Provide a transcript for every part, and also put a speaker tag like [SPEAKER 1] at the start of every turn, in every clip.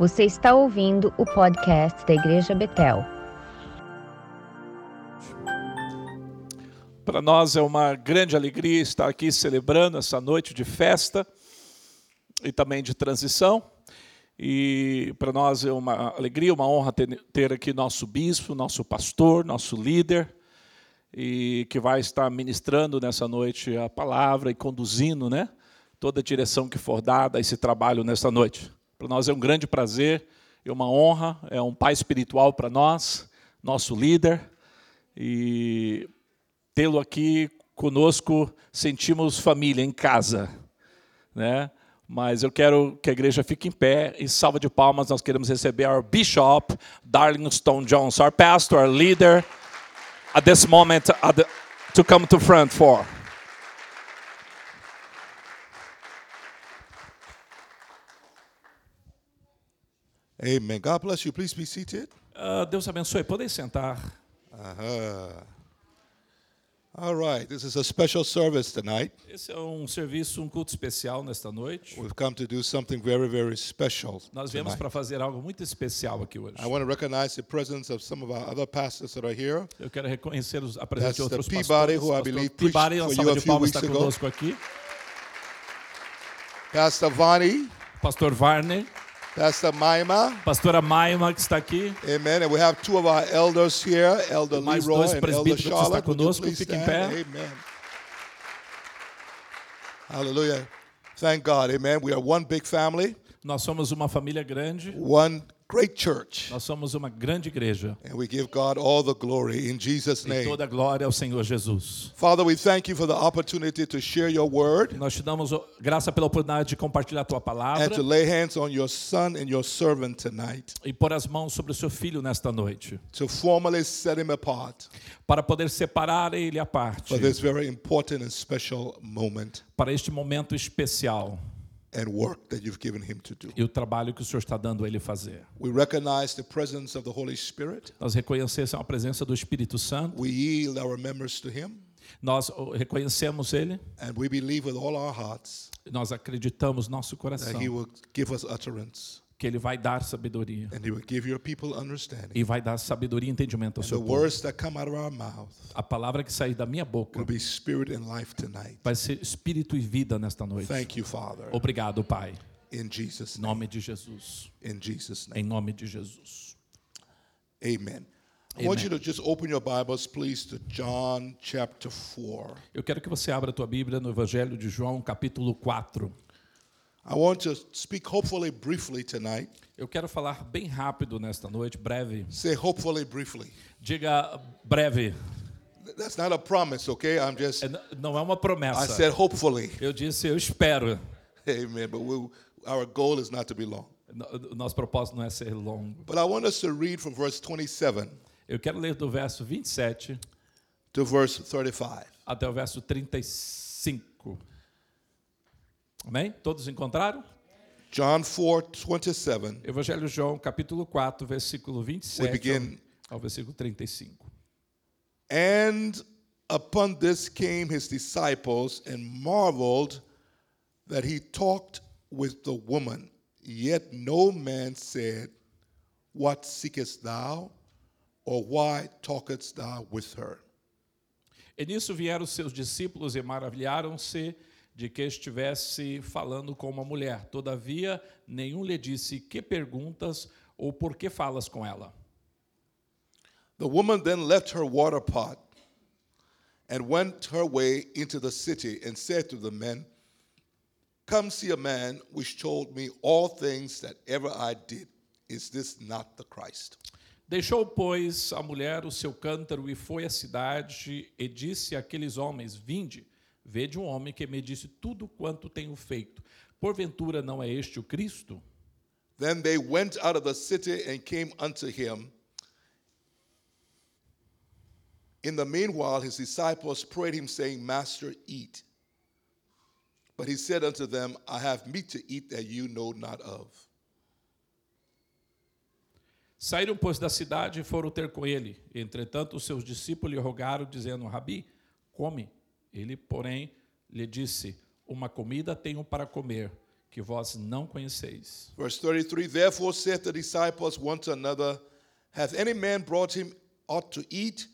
[SPEAKER 1] Você está ouvindo o podcast da Igreja Betel.
[SPEAKER 2] Para nós é uma grande alegria estar aqui celebrando essa noite de festa e também de transição. E para nós é uma alegria, uma honra ter, aqui nosso bispo, nosso pastor, nosso líder, e que vai estar ministrando nessa noite a palavra e conduzindo, né, toda a direção que for dada a esse trabalho nessa noite. Para nós é um grande prazer e uma honra, é um pai espiritual para nós, nosso líder, e tê-lo aqui conosco, sentimos família em casa, né? mas eu quero que a igreja fique em pé e salva de palmas. Nós queremos receber our bishop, Darlington Jones, our pastor, our leader, at this moment at the, to come to front for.
[SPEAKER 3] Amen. God bless you. Please be seated.
[SPEAKER 2] Uh, Deus abençoe. Podem sentar.
[SPEAKER 3] Uh-huh. All right. This is a special service tonight.
[SPEAKER 2] Esse é um serviço, um culto especial nesta noite.
[SPEAKER 3] We've come to do something very, very special.
[SPEAKER 2] Nós viemos para fazer algo muito especial aqui hoje.
[SPEAKER 3] I want to recognize the presence of some of our other pastors that are here.
[SPEAKER 2] Eu quero reconhecer a presença de outros
[SPEAKER 3] Peabody,
[SPEAKER 2] pastores.
[SPEAKER 3] who I believe preached
[SPEAKER 2] Peabody, uma
[SPEAKER 3] for you a
[SPEAKER 2] está conosco aqui.
[SPEAKER 3] Pastor Vani,
[SPEAKER 2] Pastor Varney,
[SPEAKER 3] Pastor Maima.
[SPEAKER 2] pastora Maima, que está aqui.
[SPEAKER 3] Amen. And we have two of our elders here, Elder
[SPEAKER 2] Mais
[SPEAKER 3] Leroy
[SPEAKER 2] dois
[SPEAKER 3] and Elder Charlotte. You
[SPEAKER 2] conosco, fiquem em pé.
[SPEAKER 3] Amen. Hallelujah. Thank God. Amen. We are one big family,
[SPEAKER 2] Nós somos uma família grande,
[SPEAKER 3] one great church.
[SPEAKER 2] nós somos uma grande igreja.
[SPEAKER 3] And we give God all the glory in Jesus'
[SPEAKER 2] E
[SPEAKER 3] name.
[SPEAKER 2] toda a glória ao Senhor Jesus.
[SPEAKER 3] Father, we thank you for the opportunity to share your word
[SPEAKER 2] Nós te damos graça pela oportunidade de compartilhar a tua palavra
[SPEAKER 3] and to lay hands on your son and your servant tonight
[SPEAKER 2] e pôr as mãos sobre o seu filho nesta noite,
[SPEAKER 3] to formally set him apart
[SPEAKER 2] para poder separar ele à parte
[SPEAKER 3] for this very important and special moment
[SPEAKER 2] para este momento especial
[SPEAKER 3] and work that you've given him to do.
[SPEAKER 2] e o trabalho que o Senhor está dando a ele fazer.
[SPEAKER 3] We recognize the presence of the Holy Spirit.
[SPEAKER 2] Nós reconhecemos a presença do Espírito Santo,
[SPEAKER 3] We yield our members to him
[SPEAKER 2] nós reconhecemos ele,
[SPEAKER 3] and we believe with all our hearts
[SPEAKER 2] nós acreditamos no nosso coração
[SPEAKER 3] that he will give us utterance
[SPEAKER 2] que ele vai dar sabedoria
[SPEAKER 3] and he will give your people understanding.
[SPEAKER 2] e vai dar sabedoria e entendimento ao
[SPEAKER 3] The
[SPEAKER 2] seu povo.
[SPEAKER 3] words that come out of our mouth
[SPEAKER 2] A palavra que sair da minha boca
[SPEAKER 3] will be spirit and life tonight.
[SPEAKER 2] vai ser espírito e vida nesta noite.
[SPEAKER 3] Thank you, Father.
[SPEAKER 2] Obrigado, Pai. Em nome de Jesus. Em nome de Jesus.
[SPEAKER 3] Amen. I want you to just open your Bibles, please, to John chapter 4.
[SPEAKER 2] Eu quero que você abra a tua Bíblia no Evangelho de João, capítulo 4.
[SPEAKER 3] I want to speak hopefully briefly tonight.
[SPEAKER 2] Eu quero falar bem rápido nesta noite, breve.
[SPEAKER 3] Say hopefully briefly.
[SPEAKER 2] Diga breve.
[SPEAKER 3] That's not a promise, okay? I'm just,
[SPEAKER 2] É, Não é uma
[SPEAKER 3] I
[SPEAKER 2] promessa.
[SPEAKER 3] said hopefully.
[SPEAKER 2] Eu disse, eu espero.
[SPEAKER 3] Amen. But we, our goal is not to be long.
[SPEAKER 2] Nosso propósito não é ser longo.
[SPEAKER 3] But I want us to read from verse 27
[SPEAKER 2] Eu quero ler do verso 27
[SPEAKER 3] to verse 35.
[SPEAKER 2] até o verso 35. Amém? Todos encontraram?
[SPEAKER 3] John 4 27.
[SPEAKER 2] Evangelho de João, capítulo 4, versículo 27
[SPEAKER 3] We begin.
[SPEAKER 2] ao, ao versículo 35.
[SPEAKER 3] And upon this came his disciples and marveled that he talked with the woman. Yet no man said, What seekest thou? Or why talkest thou with her?
[SPEAKER 2] E nisso vieram seus discípulos e maravilharam-se de que estivesse falando com uma mulher. Todavia, nenhum lhe disse que perguntas ou por que falas com ela.
[SPEAKER 3] The woman then left her water pot and went her way into the city and said to the men, Come see a man which told me all things that ever I did. Is this not the Christ?
[SPEAKER 2] Deixou, pois, a mulher o seu cântaro e foi à cidade e disse àqueles homens: Vinde, vede um homem que me disse tudo quanto tenho feito. Porventura não é este o Cristo?
[SPEAKER 3] Then they went out of the city and came unto him. In the meanwhile, his disciples prayed him, saying, Master, eat. But he said unto them, I have meat to eat that you know not of.
[SPEAKER 2] Saíram, pois, da cidade e foram ter com ele. Entretanto, os seus discípulos lhe rogaram, dizendo: Rabi, come. Ele, porém, lhe disse: Uma comida tenho para comer, que vós não conheceis.
[SPEAKER 3] Verse 33 Therefore said the disciples one to another, Hath any man brought him aught to eat?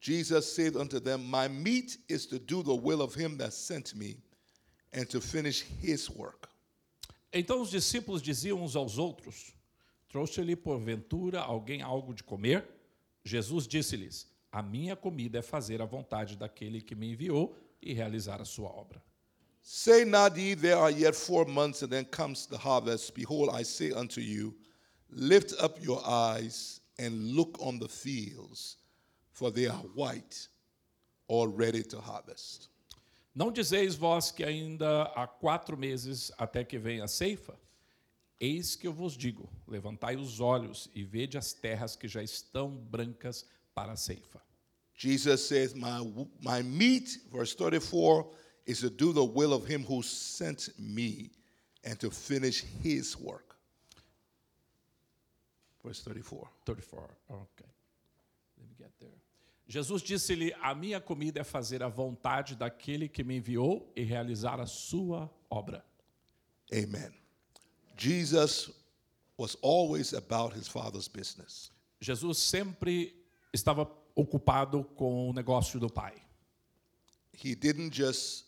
[SPEAKER 3] Jesus said unto them, My meat is to do the will of him that sent me, and to finish his work.
[SPEAKER 2] Então os discípulos diziam uns aos outros: Trouxe-lhe porventura alguém algo de comer? Jesus disse-lhes: A minha comida é fazer a vontade daquele que me enviou e realizar a sua obra.
[SPEAKER 3] Say not ye, There are yet four months, and then comes the harvest. Behold, I say unto you, Lift up your eyes and look on the fields, for they are white, all ready to harvest.
[SPEAKER 2] Não dizeis vós que ainda há quatro meses até que venha a ceifa? Eis que eu vos digo: levantai os olhos e vede as terras que já estão brancas para a ceifa.
[SPEAKER 3] Jesus says, my, my meat, verse 34, is to do the will of him who sent me and to finish his work. Verse 34.
[SPEAKER 2] 34. Ok. Let me get there. Jesus disse-lhe: A minha comida é fazer a vontade daquele que me enviou e realizar a sua obra.
[SPEAKER 3] Amen. Jesus was always about his father's business.
[SPEAKER 2] Jesus sempre estava ocupado com o negócio do Pai.
[SPEAKER 3] He didn't just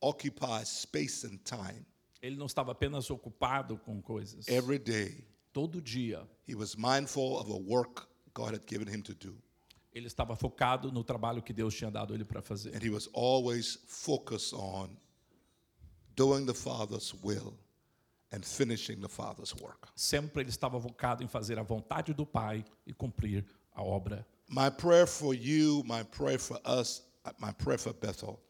[SPEAKER 3] occupy space and time.
[SPEAKER 2] Ele não estava apenas ocupado com coisas.
[SPEAKER 3] Every day,
[SPEAKER 2] Todo dia
[SPEAKER 3] he was mindful of the work God had given him to do.
[SPEAKER 2] ele estava focado no trabalho que Deus tinha dado ele para fazer.
[SPEAKER 3] And he was always focused on doing the Father's will and finishing the Father's work.
[SPEAKER 2] Sempre ele estava focado em fazer a vontade do Pai e cumprir a obra.
[SPEAKER 3] My prayer for you, my prayer for us, uh, my prayer for Bethel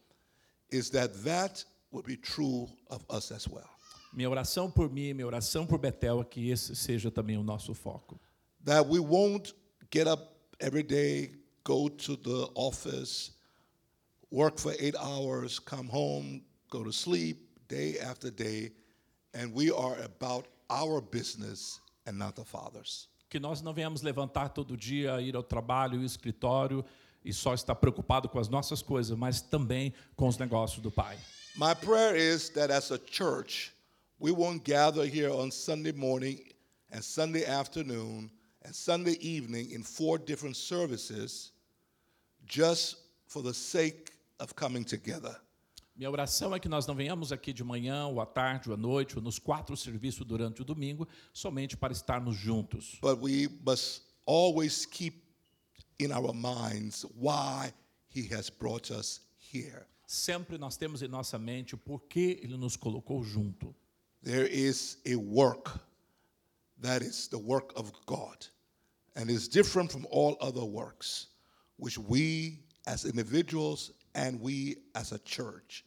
[SPEAKER 3] is that that would be true of us as well.
[SPEAKER 2] Minha oração por mim, minha oração por Betel é que esse seja também o nosso foco.
[SPEAKER 3] That we won't get up every day, go to the office, work for eight hours, come home, go to sleep day after day, and we are about our business and not the Father's.
[SPEAKER 2] Que nós não venhamos levantar todo dia, ir ao trabalho, ao escritório e só estar preocupado com as nossas coisas, mas também com os negócios do Pai.
[SPEAKER 3] My prayer is that as a church, we won't gather here on Sunday morning and Sunday afternoon and Sunday evening in four different services just for the sake of coming together.
[SPEAKER 2] Minha oração é que nós não venhamos aqui de manhã, ou à tarde, ou à noite, ou nos quatro serviços durante o domingo, somente para estarmos juntos.
[SPEAKER 3] But we must always keep in our minds why He has brought us here.
[SPEAKER 2] Sempre nós temos em nossa mente o porquê Ele nos colocou junto.
[SPEAKER 3] There is a work that is the work of God and is different from all other works, which we as individuals and we as a church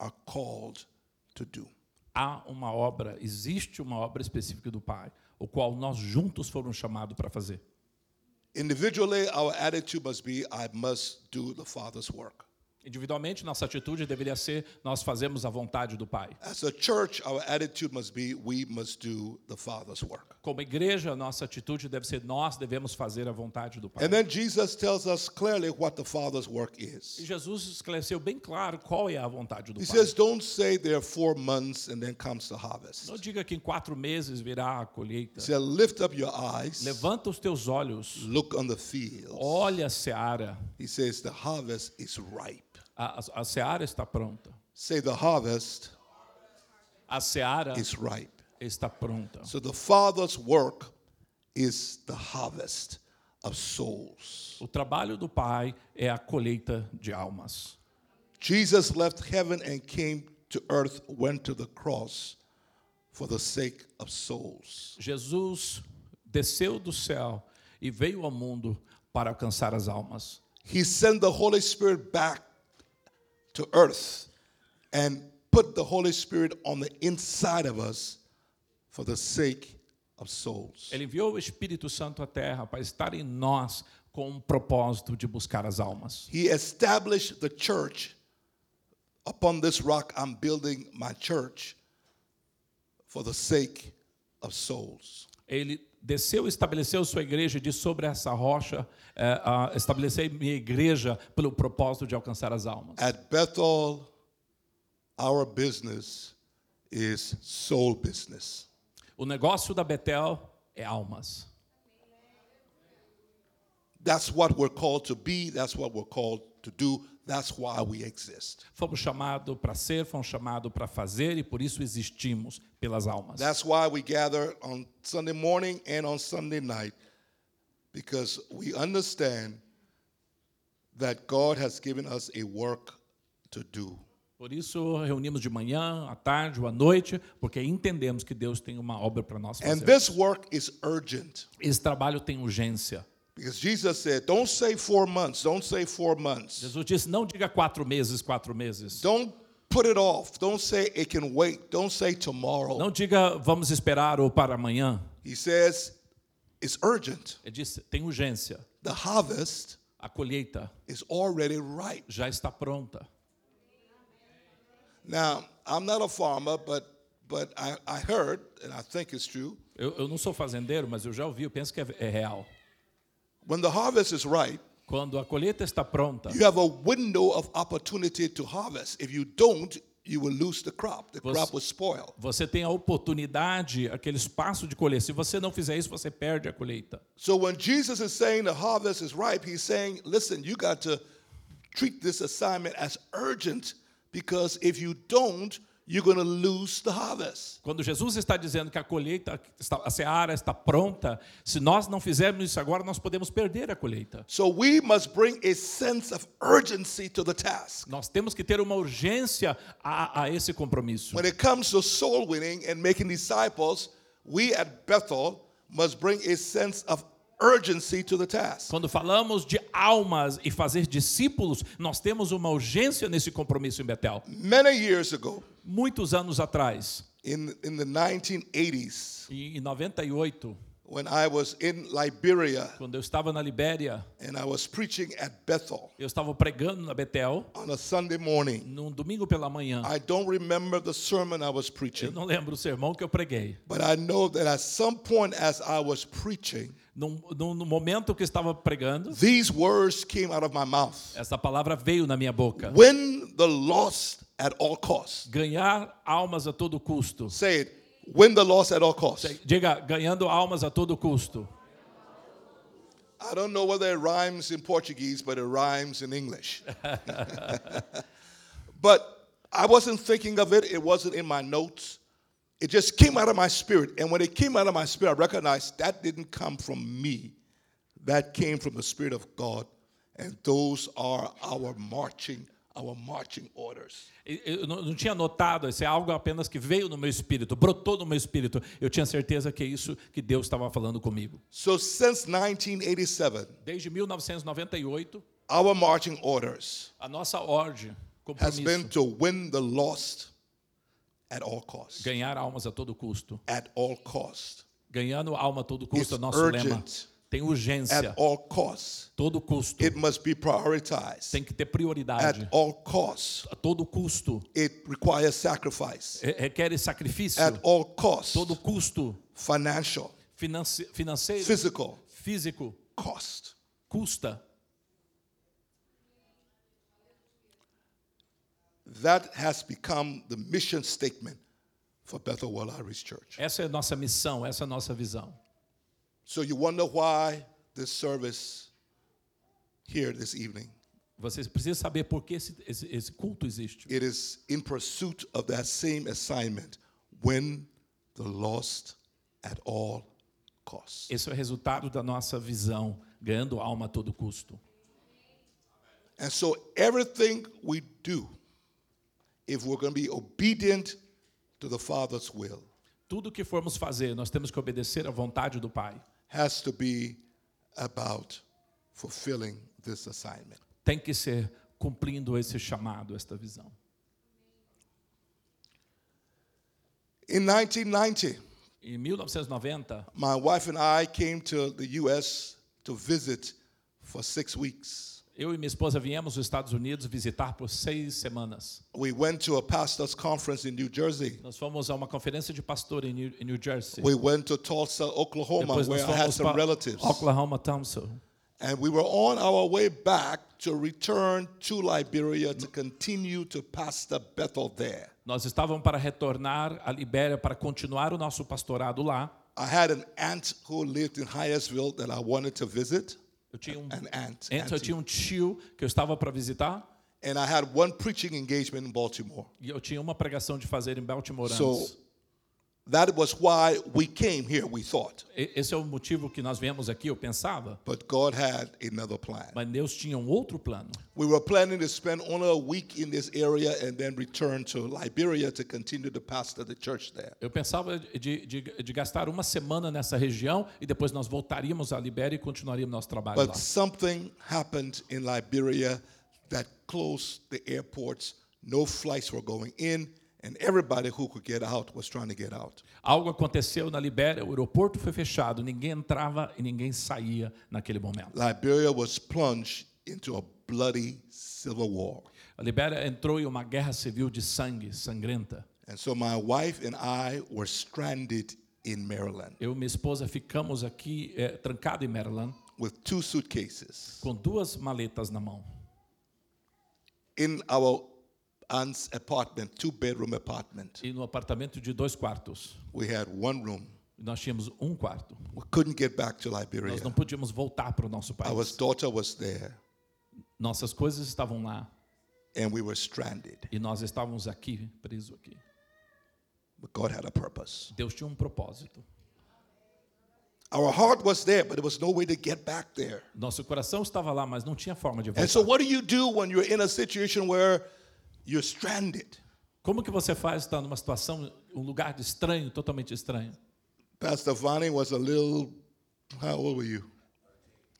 [SPEAKER 3] are called to do.
[SPEAKER 2] Há uma obra, existe uma obra específica do Pai, o qual nós juntos fomos chamados para fazer.
[SPEAKER 3] Individually, our attitude must be I must do the Father's work.
[SPEAKER 2] Individualmente, nossa atitude deveria ser nós fazemos a vontade do Pai.
[SPEAKER 3] As a church, our attitude must be we must do the Father's work.
[SPEAKER 2] Como igreja, nossa atitude deve ser nós devemos fazer a vontade do Pai.
[SPEAKER 3] And then Jesus tells us clearly what the Father's work
[SPEAKER 2] E
[SPEAKER 3] is.
[SPEAKER 2] Jesus esclareceu bem claro qual é a vontade do
[SPEAKER 3] He
[SPEAKER 2] Pai.
[SPEAKER 3] says, Don't say there are four months and then comes the harvest.
[SPEAKER 2] Não diga que em quatro meses virá a colheita.
[SPEAKER 3] He said, Lift up your eyes,
[SPEAKER 2] Levanta os teus olhos,
[SPEAKER 3] look on the fields.
[SPEAKER 2] olha a seara.
[SPEAKER 3] He says, The harvest is ripe.
[SPEAKER 2] A, a, a seara está pronta.
[SPEAKER 3] Say, The harvest
[SPEAKER 2] A seara
[SPEAKER 3] is ripe.
[SPEAKER 2] está pronta.
[SPEAKER 3] So the Father's work is the harvest of souls.
[SPEAKER 2] O trabalho do Pai é a colheita de almas.
[SPEAKER 3] Jesus left heaven and came to earth, went to the cross for the sake of souls.
[SPEAKER 2] Jesus desceu do céu e veio ao mundo para alcançar as almas.
[SPEAKER 3] He sent the Holy Spirit back to earth and put the Holy Spirit on the inside of us for the sake of souls.
[SPEAKER 2] Ele enviou o Espírito Santo à terra para estar em nós com o propósito de buscar as almas.
[SPEAKER 3] He established the church. Upon this rock, I'm building my church for the sake of souls.
[SPEAKER 2] Ele desceu e estabeleceu sua igreja e disse sobre essa rocha, é, ah, estabelecei minha igreja pelo propósito de alcançar as almas.
[SPEAKER 3] At Bethel, our business is soul business.
[SPEAKER 2] O negócio da Betel é almas.
[SPEAKER 3] That's what we're called to be, that's what we're called to do, that's why we exist.
[SPEAKER 2] Fomos chamados para ser, fomos chamados para fazer e por isso existimos pelas almas.
[SPEAKER 3] That's why we gather on Sunday morning and on Sunday night because we understand that God has given us a work to do.
[SPEAKER 2] Por isso reunimos de manhã, à tarde ou à noite, porque entendemos que Deus tem uma obra para nós
[SPEAKER 3] And
[SPEAKER 2] fazer.
[SPEAKER 3] this work is urgent
[SPEAKER 2] Esse trabalho tem urgência.
[SPEAKER 3] Because Jesus said, Don't say four months, don't say four months.
[SPEAKER 2] Jesus disse: não diga quatro meses, quatro meses.
[SPEAKER 3] Don't put it off. Don't say it can wait. Don't say tomorrow.
[SPEAKER 2] Não diga vamos esperar ou para amanhã.
[SPEAKER 3] He says it's urgent.
[SPEAKER 2] Ele disse: tem urgência.
[SPEAKER 3] The harvest
[SPEAKER 2] A colheita
[SPEAKER 3] is already ripe.
[SPEAKER 2] já está pronta.
[SPEAKER 3] Now, I'm not a farmer, but but I, I heard, and I think it's true,
[SPEAKER 2] Eu, eu não sou fazendeiro, mas eu já ouvi, eu penso que é, é real.
[SPEAKER 3] When the harvest is ripe,
[SPEAKER 2] Quando a colheita está pronta,
[SPEAKER 3] you have a window of opportunity to harvest. If you don't, you will lose the crop. The
[SPEAKER 2] Você-
[SPEAKER 3] crop will spoil.
[SPEAKER 2] você tem a oportunidade, aquele espaço de colher. Se você não fizer isso, você perde a colheita.
[SPEAKER 3] So when Jesus is saying the harvest is ripe, he's saying, listen, you got to treat this assignment as urgent because if you don't, you're going to lose the harvest.
[SPEAKER 2] Quando Jesus está dizendo que a colheita, a seara está pronta, se nós não fizermos isso agora, nós podemos perder a colheita.
[SPEAKER 3] So we must bring a sense of urgency to the task.
[SPEAKER 2] Nós temos que ter uma urgência a, a esse compromisso.
[SPEAKER 3] When it comes to soul winning and making disciples, we at Bethel must bring a sense of urgency to the task.
[SPEAKER 2] Quando falamos de almas e fazer discípulos, nós temos uma urgência nesse compromisso em Betel.
[SPEAKER 3] Many years ago,
[SPEAKER 2] Muitos anos atrás,
[SPEAKER 3] in, in the 1980s,
[SPEAKER 2] em em 98,
[SPEAKER 3] when I was in Liberia
[SPEAKER 2] quando eu estava na Libéria,
[SPEAKER 3] and I was preaching at Bethel
[SPEAKER 2] eu estava pregando na Betel,
[SPEAKER 3] on a Sunday morning,
[SPEAKER 2] num domingo pela manhã.
[SPEAKER 3] I don't remember the sermon I was
[SPEAKER 2] Eu
[SPEAKER 3] preaching,
[SPEAKER 2] não lembro o sermão que eu preguei.
[SPEAKER 3] but I know that at some point as I was preaching,
[SPEAKER 2] Num- no momento que eu estava pregando,
[SPEAKER 3] these words came out of my mouth.
[SPEAKER 2] essa palavra veio na minha boca.
[SPEAKER 3] Win the lost at all costs.
[SPEAKER 2] Ganhar almas a todo custo.
[SPEAKER 3] Say it. Win the lost at all costs.
[SPEAKER 2] Diga, ganhando almas a todo custo.
[SPEAKER 3] I don't know whether it rhymes in Portuguese, but it rhymes in English. but I wasn't thinking of it, it wasn't in my notes. It just came out of my spirit. And when it came out of my spirit, I recognized that didn't come from me. That came from the Spirit of God. And those are our marching, our marching orders.
[SPEAKER 2] Eu não tinha notado, isso é algo apenas que veio no meu espírito, brotou no meu espírito. Eu tinha certeza que é isso que Deus estava falando comigo.
[SPEAKER 3] So since 1987,
[SPEAKER 2] Desde 1998,
[SPEAKER 3] our marching orders
[SPEAKER 2] a nossa ordem,
[SPEAKER 3] has been to win the lost at all costs.
[SPEAKER 2] ganhar almas a todo custo.
[SPEAKER 3] At all costs.
[SPEAKER 2] Ganhando alma a todo custo é
[SPEAKER 3] It's
[SPEAKER 2] nosso lema.
[SPEAKER 3] urgent.
[SPEAKER 2] Tem urgência,
[SPEAKER 3] At all costs.
[SPEAKER 2] todo custo.
[SPEAKER 3] It must be prioritized.
[SPEAKER 2] Tem que ter
[SPEAKER 3] At
[SPEAKER 2] prioridade.
[SPEAKER 3] all costs.
[SPEAKER 2] A todo custo.
[SPEAKER 3] It requires sacrifice.
[SPEAKER 2] Re- Requer sacrifício.
[SPEAKER 3] At all costs.
[SPEAKER 2] Todo custo.
[SPEAKER 3] Financial,
[SPEAKER 2] Finance- financeiro,
[SPEAKER 3] physical
[SPEAKER 2] físico,
[SPEAKER 3] cost.
[SPEAKER 2] custa.
[SPEAKER 3] That has become the mission statement for Bethel World Church.
[SPEAKER 2] Essa é a nossa missão, essa é a nossa visão.
[SPEAKER 3] So you wonder why this service here this evening.
[SPEAKER 2] Vocês precisam saber por que esse, esse, esse culto existe.
[SPEAKER 3] It is in pursuit of that same assignment. Win the lost at all costs.
[SPEAKER 2] Esse é o resultado da nossa visão, ganhando alma a todo custo.
[SPEAKER 3] And so everything we do, if we're going to be obedient to the Father's will,
[SPEAKER 2] Tudo que formos fazer, nós temos que obedecer à vontade do Pai.
[SPEAKER 3] has to be about fulfilling this assignment.
[SPEAKER 2] Tem que ser cumprindo esse chamado, esta visão.
[SPEAKER 3] In 1990,
[SPEAKER 2] Em 1990,
[SPEAKER 3] my wife and I came to the U.S. to visit for six weeks.
[SPEAKER 2] Eu e minha esposa viemos aos Estados Unidos visitar por seis semanas.
[SPEAKER 3] We went to a pastor's conference in New Jersey.
[SPEAKER 2] Nós fomos a uma conferência de pastor em New, em New Jersey.
[SPEAKER 3] We went to Tulsa, Oklahoma,
[SPEAKER 2] Depois nós
[SPEAKER 3] where I had some relatives.
[SPEAKER 2] Oklahoma, Tulsa.
[SPEAKER 3] And we were on our way back to return to Liberia to continue to pastor Bethel there.
[SPEAKER 2] Nós estávamos para retornar à Libéria para continuar o nosso pastorado lá.
[SPEAKER 3] I had an aunt who lived in Hyattsville that I wanted to visit.
[SPEAKER 2] Eu tinha um,
[SPEAKER 3] An aunt.
[SPEAKER 2] eu tinha um tio que eu estava para visitar
[SPEAKER 3] And I had one preaching engagement in Baltimore.
[SPEAKER 2] e eu tinha uma pregação de fazer em Baltimore
[SPEAKER 3] So
[SPEAKER 2] antes.
[SPEAKER 3] That was why we came here, we thought.
[SPEAKER 2] Esse é o motivo que nós viemos aqui, eu pensava.
[SPEAKER 3] But God had another plan.
[SPEAKER 2] Mas Deus tinha um outro plano.
[SPEAKER 3] We were planning to spend only a week in this area and then return to Liberia to continue to pastor the church there.
[SPEAKER 2] Eu pensava de, de, de gastar uma semana nessa região e depois nós voltaríamos à Libéria e continuaríamos nosso trabalho lá.
[SPEAKER 3] But something happened in Liberia that closed the airports. No flights were going in, and everybody who could get out was trying to get out.
[SPEAKER 2] Algo aconteceu na Libéria, o aeroporto foi fechado, ninguém entrava e ninguém saía naquele momento.
[SPEAKER 3] Liberia was plunged into a bloody civil war.
[SPEAKER 2] A Libéria entrou em uma guerra civil de sangue, sangrenta.
[SPEAKER 3] And so my wife and I were stranded in Maryland
[SPEAKER 2] Eu e minha esposa ficamos aqui eh, trancado em Maryland
[SPEAKER 3] with two suitcases.
[SPEAKER 2] com duas maletas na mão.
[SPEAKER 3] In our aunt's apartment, two bedroom apartment,
[SPEAKER 2] E no apartamento de dois quartos.
[SPEAKER 3] we had one room.
[SPEAKER 2] Nós tínhamos um quarto.
[SPEAKER 3] We couldn't get back to Liberia.
[SPEAKER 2] Nós não podíamos voltar para o nosso
[SPEAKER 3] Our
[SPEAKER 2] país.
[SPEAKER 3] daughter was there,
[SPEAKER 2] Nossas coisas estavam lá
[SPEAKER 3] and we were stranded.
[SPEAKER 2] e nós estávamos aqui, presos aqui.
[SPEAKER 3] But God had a purpose.
[SPEAKER 2] Deus tinha um propósito.
[SPEAKER 3] Our heart was there, but there was no way to get back there.
[SPEAKER 2] Nosso coração estava lá, mas não tinha forma de
[SPEAKER 3] And
[SPEAKER 2] voltar.
[SPEAKER 3] so, what do you do when you're in a situation where you're stranded?
[SPEAKER 2] Como que você faz estar numa situação, um lugar de estranho, totalmente estranho?
[SPEAKER 3] Pastor Vani was a little, how old were you?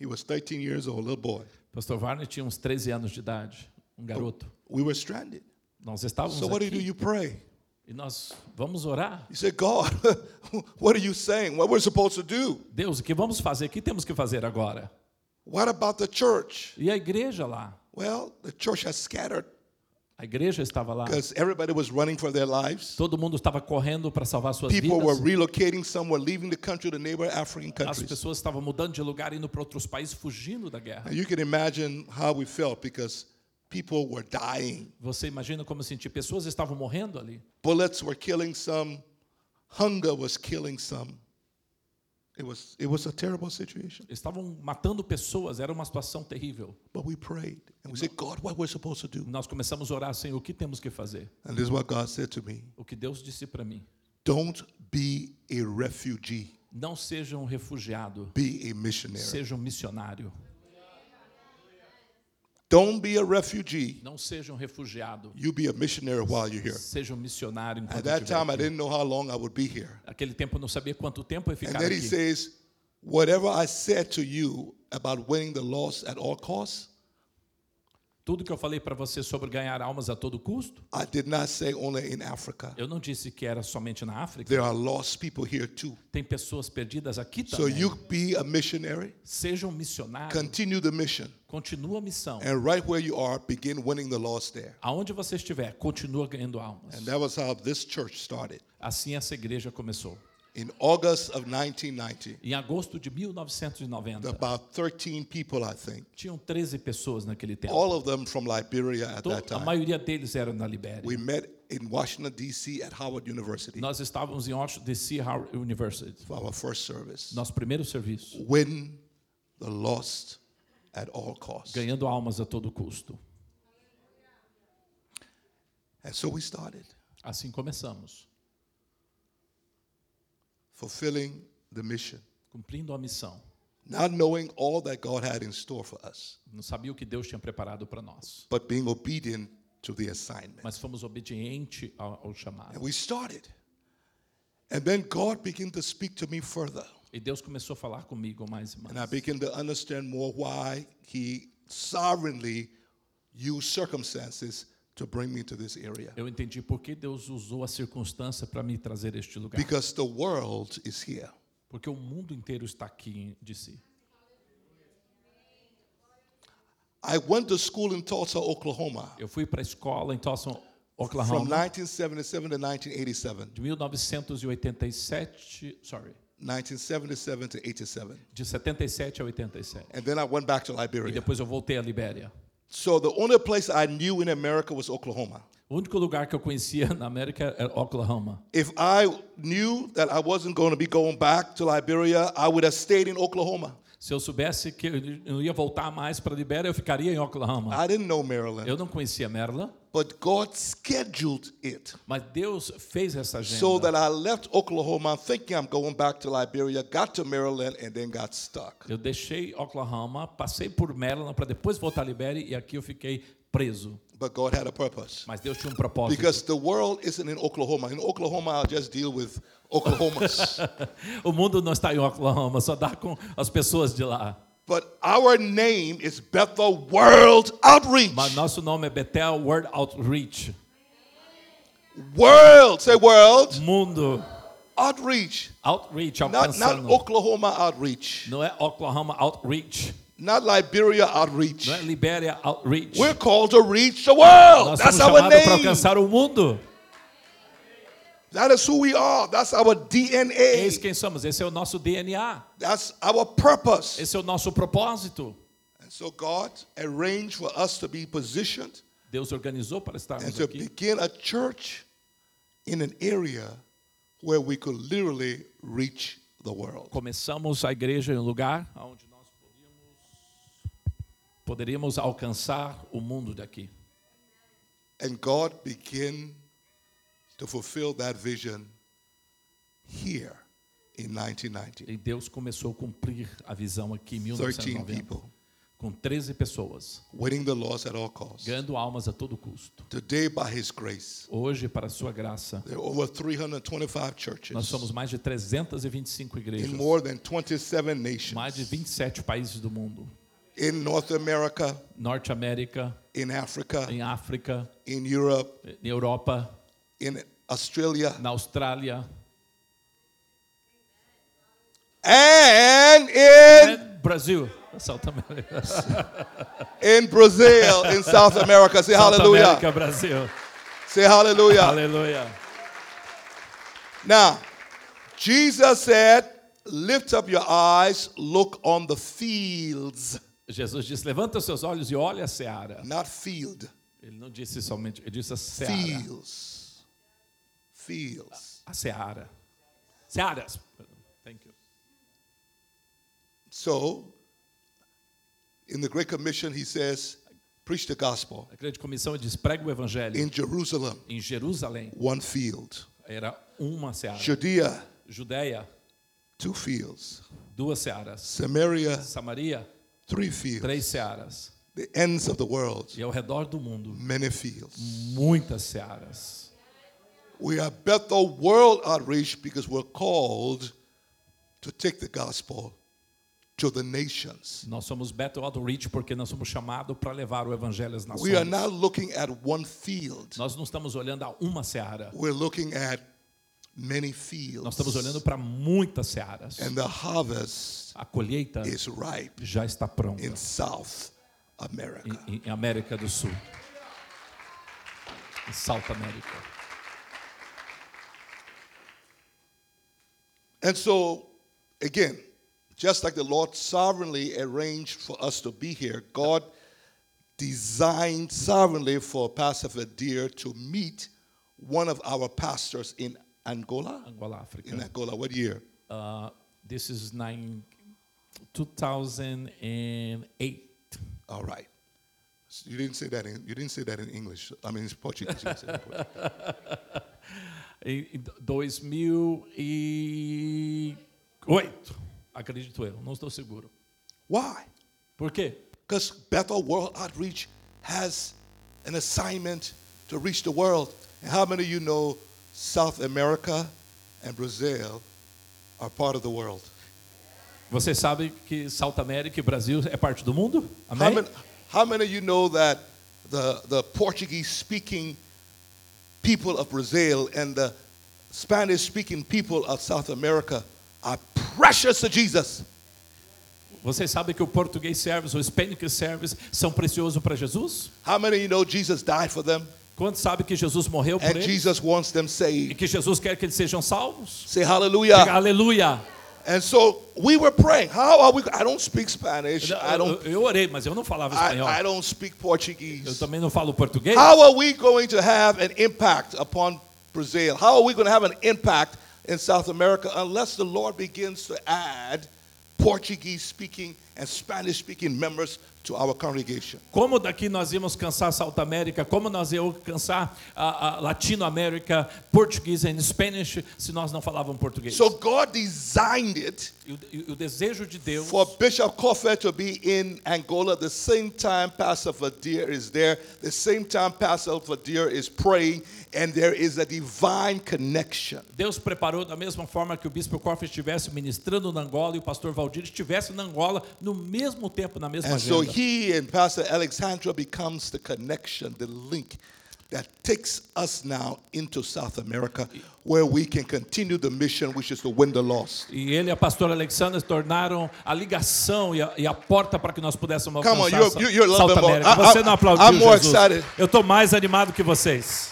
[SPEAKER 3] He was 13 years old, little boy.
[SPEAKER 2] Pastor Varney tinha uns 13 anos de idade, um garoto.
[SPEAKER 3] We were stranded.
[SPEAKER 2] Nós estávamos
[SPEAKER 3] So, what do you do?
[SPEAKER 2] aqui
[SPEAKER 3] You pray.
[SPEAKER 2] e nós vamos orar.
[SPEAKER 3] You say, God, what are you saying? What we're supposed to do?
[SPEAKER 2] Deus, o que vamos fazer? O que temos que fazer agora?
[SPEAKER 3] What about the church?
[SPEAKER 2] E a igreja lá?
[SPEAKER 3] Well, the church has scattered
[SPEAKER 2] A igreja estava lá.
[SPEAKER 3] because everybody was running for their lives.
[SPEAKER 2] Todo mundo estava correndo para salvar suas
[SPEAKER 3] People were
[SPEAKER 2] vidas.
[SPEAKER 3] relocating, some were leaving the country to neighbor African
[SPEAKER 2] As
[SPEAKER 3] countries.
[SPEAKER 2] pessoas estavam mudando de lugar, indo para outros países, fugindo da guerra.
[SPEAKER 3] You can imagine how we felt because people were dying.
[SPEAKER 2] Você imagina como senti? Pessoas estavam morrendo ali.
[SPEAKER 3] Bullets were killing some, hunger was killing some. It was, it was a terrible situation.
[SPEAKER 2] Estavam matando pessoas, era uma situação terrível.
[SPEAKER 3] But we prayed and we said, God, what we're supposed to do?
[SPEAKER 2] Nós começamos a orar, Senhor, o que temos que fazer?
[SPEAKER 3] And this is what God said to me
[SPEAKER 2] O que Deus disse para mim.
[SPEAKER 3] Don't be a refugee,
[SPEAKER 2] Não seja um refugiado,
[SPEAKER 3] be a missionary.
[SPEAKER 2] seja um missionário.
[SPEAKER 3] Don't be a refugee,
[SPEAKER 2] Não seja um refugiado,
[SPEAKER 3] you be a missionary while you're here.
[SPEAKER 2] seja um missionário enquanto
[SPEAKER 3] At that
[SPEAKER 2] estiver
[SPEAKER 3] time, I
[SPEAKER 2] aqui.
[SPEAKER 3] didn't know how long I would be here.
[SPEAKER 2] Aquele tempo eu não sabia quanto tempo eu ia
[SPEAKER 3] And
[SPEAKER 2] ficar
[SPEAKER 3] then he
[SPEAKER 2] aqui.
[SPEAKER 3] says, Whatever I said to you about winning the lost at all costs,
[SPEAKER 2] Tudo que eu falei para você sobre ganhar almas a todo custo,
[SPEAKER 3] I did not say only in Africa.
[SPEAKER 2] eu não disse que era somente na África.
[SPEAKER 3] There are lost people here too.
[SPEAKER 2] Tem pessoas perdidas aqui
[SPEAKER 3] So
[SPEAKER 2] também.
[SPEAKER 3] you be a missionary,
[SPEAKER 2] Seja um missionário,
[SPEAKER 3] continue the mission,
[SPEAKER 2] continua a missão.
[SPEAKER 3] and right where you are, begin winning the lost there.
[SPEAKER 2] Aonde você estiver, continua ganhando almas.
[SPEAKER 3] And that was how this church started.
[SPEAKER 2] Assim essa igreja começou.
[SPEAKER 3] In August of 1990,
[SPEAKER 2] Em agosto de 1990,
[SPEAKER 3] about 13 people, I think,
[SPEAKER 2] tinham 13 pessoas naquele tempo.
[SPEAKER 3] all of them from Liberia at that
[SPEAKER 2] A
[SPEAKER 3] time.
[SPEAKER 2] maioria deles eram na Libéria.
[SPEAKER 3] We met in Washington, D.C. at Howard University
[SPEAKER 2] Nós estávamos em Washington DC Howard University.
[SPEAKER 3] for our first service.
[SPEAKER 2] Nosso primeiro serviço,
[SPEAKER 3] Win the lost at all costs.
[SPEAKER 2] ganhando almas a todo custo.
[SPEAKER 3] And so we started
[SPEAKER 2] Assim começamos,
[SPEAKER 3] fulfilling the mission,
[SPEAKER 2] cumprindo a missão.
[SPEAKER 3] not knowing all that God had in store for us,
[SPEAKER 2] Não sabia o que Deus tinha preparado para nós,
[SPEAKER 3] but being obedient to the assignment.
[SPEAKER 2] mas fomos obedientes ao, ao chamado.
[SPEAKER 3] And we started. And then God began to speak to me further.
[SPEAKER 2] E Deus começou a falar comigo mais e
[SPEAKER 3] And I
[SPEAKER 2] mais.
[SPEAKER 3] began to understand more why He sovereignly used circumstances to bring me to this area.
[SPEAKER 2] Eu entendi por que Deus usou a circunstância para me trazer a este lugar.
[SPEAKER 3] Because the world is here.
[SPEAKER 2] Porque o mundo inteiro está aqui de si.
[SPEAKER 3] I went to school in Tulsa, Oklahoma
[SPEAKER 2] Eu fui para a escola em Tulsa,
[SPEAKER 3] from
[SPEAKER 2] Oklahoma,
[SPEAKER 3] 1977 to 1987.
[SPEAKER 2] de 1987, sorry,
[SPEAKER 3] 1977 to 87.
[SPEAKER 2] de 77 a 87.
[SPEAKER 3] And then I went back to
[SPEAKER 2] E
[SPEAKER 3] Liberia.
[SPEAKER 2] depois eu voltei à Libéria.
[SPEAKER 3] So the only place I knew in America was Oklahoma.
[SPEAKER 2] O único lugar que eu conhecia na América era Oklahoma.
[SPEAKER 3] If I knew that I wasn't going to be going back to Liberia, I would have stayed in Oklahoma.
[SPEAKER 2] Se eu soubesse que eu não ia voltar mais para a Libéria, eu ficaria em Oklahoma.
[SPEAKER 3] I didn't know Maryland,
[SPEAKER 2] Eu não conhecia Maryland,
[SPEAKER 3] but God scheduled it
[SPEAKER 2] mas Deus fez essa agenda.
[SPEAKER 3] so that I left Oklahoma thinking I'm going back to Liberia, got to Maryland, and then got stuck.
[SPEAKER 2] Eu deixei Oklahoma, passei por Maryland para depois voltar à Libéria e aqui eu fiquei preso.
[SPEAKER 3] But God had a purpose.
[SPEAKER 2] Mas Deus tinha um propósito.
[SPEAKER 3] Because the world isn't in Oklahoma. In Oklahoma, I'll just deal with Oklahomas.
[SPEAKER 2] O mundo não está em Oklahoma, só dá com as pessoas de lá.
[SPEAKER 3] but our name is Bethel World Outreach.
[SPEAKER 2] Mas nosso nome é Bethel World Outreach.
[SPEAKER 3] World, say world.
[SPEAKER 2] Mundo
[SPEAKER 3] Outreach.
[SPEAKER 2] Outreach,
[SPEAKER 3] Not, not. Oklahoma Outreach.
[SPEAKER 2] Não é Oklahoma Outreach.
[SPEAKER 3] Not Liberia Outreach.
[SPEAKER 2] Não é Libéria Outreach.
[SPEAKER 3] We're called to reach the world.
[SPEAKER 2] Nós
[SPEAKER 3] That's
[SPEAKER 2] somos chamados para alcançar o mundo.
[SPEAKER 3] That is who we are. That's our
[SPEAKER 2] Eis
[SPEAKER 3] DNA.
[SPEAKER 2] quem somos. Esse é o nosso DNA.
[SPEAKER 3] That's our purpose.
[SPEAKER 2] Esse é o nosso propósito.
[SPEAKER 3] And so God arranged for us to be positioned
[SPEAKER 2] Deus organizou para
[SPEAKER 3] and
[SPEAKER 2] estarmos
[SPEAKER 3] to
[SPEAKER 2] aqui.
[SPEAKER 3] begin a church in an area where we could literally reach the world.
[SPEAKER 2] Começamos a igreja em um lugar onde poderíamos alcançar o mundo daqui.
[SPEAKER 3] And God began to fulfill that vision here in 1990.
[SPEAKER 2] E Deus começou a cumprir a visão aqui em
[SPEAKER 3] 13
[SPEAKER 2] 1990.
[SPEAKER 3] people
[SPEAKER 2] Com 13 pessoas,
[SPEAKER 3] winning the lost at all costs.
[SPEAKER 2] ganhando almas a todo custo.
[SPEAKER 3] Today, by His grace,
[SPEAKER 2] Hoje, para sua graça,
[SPEAKER 3] there are over 325 churches
[SPEAKER 2] nós somos mais de 325 igrejas.
[SPEAKER 3] in more than 27 nations
[SPEAKER 2] Mais de 27 países do mundo.
[SPEAKER 3] In North America,
[SPEAKER 2] Norte América,
[SPEAKER 3] in Africa,
[SPEAKER 2] em África,
[SPEAKER 3] in Europe,
[SPEAKER 2] na Europa,
[SPEAKER 3] in Australia,
[SPEAKER 2] na Austrália,
[SPEAKER 3] and in
[SPEAKER 2] é Brasil, South América,
[SPEAKER 3] in Brazil, in South America. Say
[SPEAKER 2] South
[SPEAKER 3] hallelujah.
[SPEAKER 2] América, Brasil.
[SPEAKER 3] Say hallelujah.
[SPEAKER 2] Aleluia.
[SPEAKER 3] Now, Jesus said, Lift up your eyes, look on the fields,
[SPEAKER 2] Jesus disse: Levanta os seus olhos e olha a seara.
[SPEAKER 3] not field,
[SPEAKER 2] Ele não disse somente, ele disse a seara.
[SPEAKER 3] fields. Fields.
[SPEAKER 2] A seara. Searas. Thank you.
[SPEAKER 3] So, in the Great Commission, he says, Preach the gospel.
[SPEAKER 2] A grande comissão ele diz: prega o evangelho.
[SPEAKER 3] In Jerusalem,
[SPEAKER 2] Em Jerusalém
[SPEAKER 3] one field.
[SPEAKER 2] era uma seara.
[SPEAKER 3] Judea,
[SPEAKER 2] Judéia,
[SPEAKER 3] two fields.
[SPEAKER 2] duas searas.
[SPEAKER 3] Samaria,
[SPEAKER 2] Samaria,
[SPEAKER 3] three fields.
[SPEAKER 2] três searas.
[SPEAKER 3] The ends of the world,
[SPEAKER 2] E ao redor do mundo,
[SPEAKER 3] many fields.
[SPEAKER 2] muitas searas.
[SPEAKER 3] We are Bethel World Outreach because we're called to take the gospel to the nations.
[SPEAKER 2] Nós somos Bethel Outreach porque nós somos chamados para levar o evangelho às nações.
[SPEAKER 3] We are not looking at one field,
[SPEAKER 2] Nós não estamos olhando a uma seara.
[SPEAKER 3] we're looking at many
[SPEAKER 2] Nós
[SPEAKER 3] fields.
[SPEAKER 2] estamos olhando para muitas searas.
[SPEAKER 3] And the harvest
[SPEAKER 2] A colheita
[SPEAKER 3] is ripe
[SPEAKER 2] já está pronta
[SPEAKER 3] in South America.
[SPEAKER 2] em, em América do Sul. Em South América.
[SPEAKER 3] And so, again, just like the Lord sovereignly arranged for us to be here, God designed sovereignly for Pastor Fadir to meet one of our pastors in Angola.
[SPEAKER 2] Angola, África.
[SPEAKER 3] In Angola, what year?
[SPEAKER 2] Uh, this is nine, 2008.
[SPEAKER 3] All right. You didn't say that in you didn't say that in English. I mean, it's Portuguese. You said it in Portuguese.
[SPEAKER 2] Em em 2008, acredito eu, não estou seguro.
[SPEAKER 3] Why?
[SPEAKER 2] Por quê?
[SPEAKER 3] Because Bethel World Outreach has an assignment to reach the world. And how many of you know South America and Brazil are part of the world?
[SPEAKER 2] Você sabe que South América e Brasil é parte do mundo?
[SPEAKER 3] How many, how many of you know that the, the Portuguese speaking people of Brazil and the Spanish speaking people of South America are precious to Jesus?
[SPEAKER 2] Você sabe que o português service, o Hispanic service são preciosos para Jesus?
[SPEAKER 3] How many of you know Jesus died for them
[SPEAKER 2] Quantos sabem que Jesus morreu por
[SPEAKER 3] and
[SPEAKER 2] eles?
[SPEAKER 3] Jesus wants them
[SPEAKER 2] E
[SPEAKER 3] saved?
[SPEAKER 2] que Jesus quer que eles sejam salvos?
[SPEAKER 3] Say hallelujah.
[SPEAKER 2] Diga, Aleluia!
[SPEAKER 3] And so we were praying. How are we? I don't speak Spanish.
[SPEAKER 2] Eu,
[SPEAKER 3] I don't.
[SPEAKER 2] eu- orei, mas eu não falava
[SPEAKER 3] I,
[SPEAKER 2] espanhol.
[SPEAKER 3] I don't speak Portuguese.
[SPEAKER 2] Eu também não falo português.
[SPEAKER 3] How are we going to have an impact upon Brazil? How are we going to have an impact in South America unless the Lord begins to add Portuguese speaking and Spanish speaking members to our congregation?
[SPEAKER 2] Como daqui nós íamos cansar South América, como nós íamos cansar a, a Latinoamérica, português e Spanish, se nós não falávamos português.
[SPEAKER 3] So God designed it
[SPEAKER 2] o, o desejo de Deus
[SPEAKER 3] for Bishop Kofet to be in Angola the same time Pastor Vadir is there, the same time Pastor Vadir is praying, and there is a divine connection.
[SPEAKER 2] Deus preparou da mesma forma que o bispo Koff estivesse ministrando na Angola e o pastor Valdir estivesse na Angola no mesmo tempo, na mesma
[SPEAKER 3] And so
[SPEAKER 2] agenda.
[SPEAKER 3] he and Pastor Alexandra becomes the connection, the link that takes us now into South America where we can continue the mission which is to win the lost.
[SPEAKER 2] E ele e a pastora Alexandra se tornaram a ligação e a, e a porta para que nós pudéssemos
[SPEAKER 3] Come on,
[SPEAKER 2] alcançar
[SPEAKER 3] you're- you're-
[SPEAKER 2] South América. Você
[SPEAKER 3] I-
[SPEAKER 2] não aplaudiu
[SPEAKER 3] I'm more
[SPEAKER 2] Jesus.
[SPEAKER 3] excited.
[SPEAKER 2] Eu estou mais animado que vocês.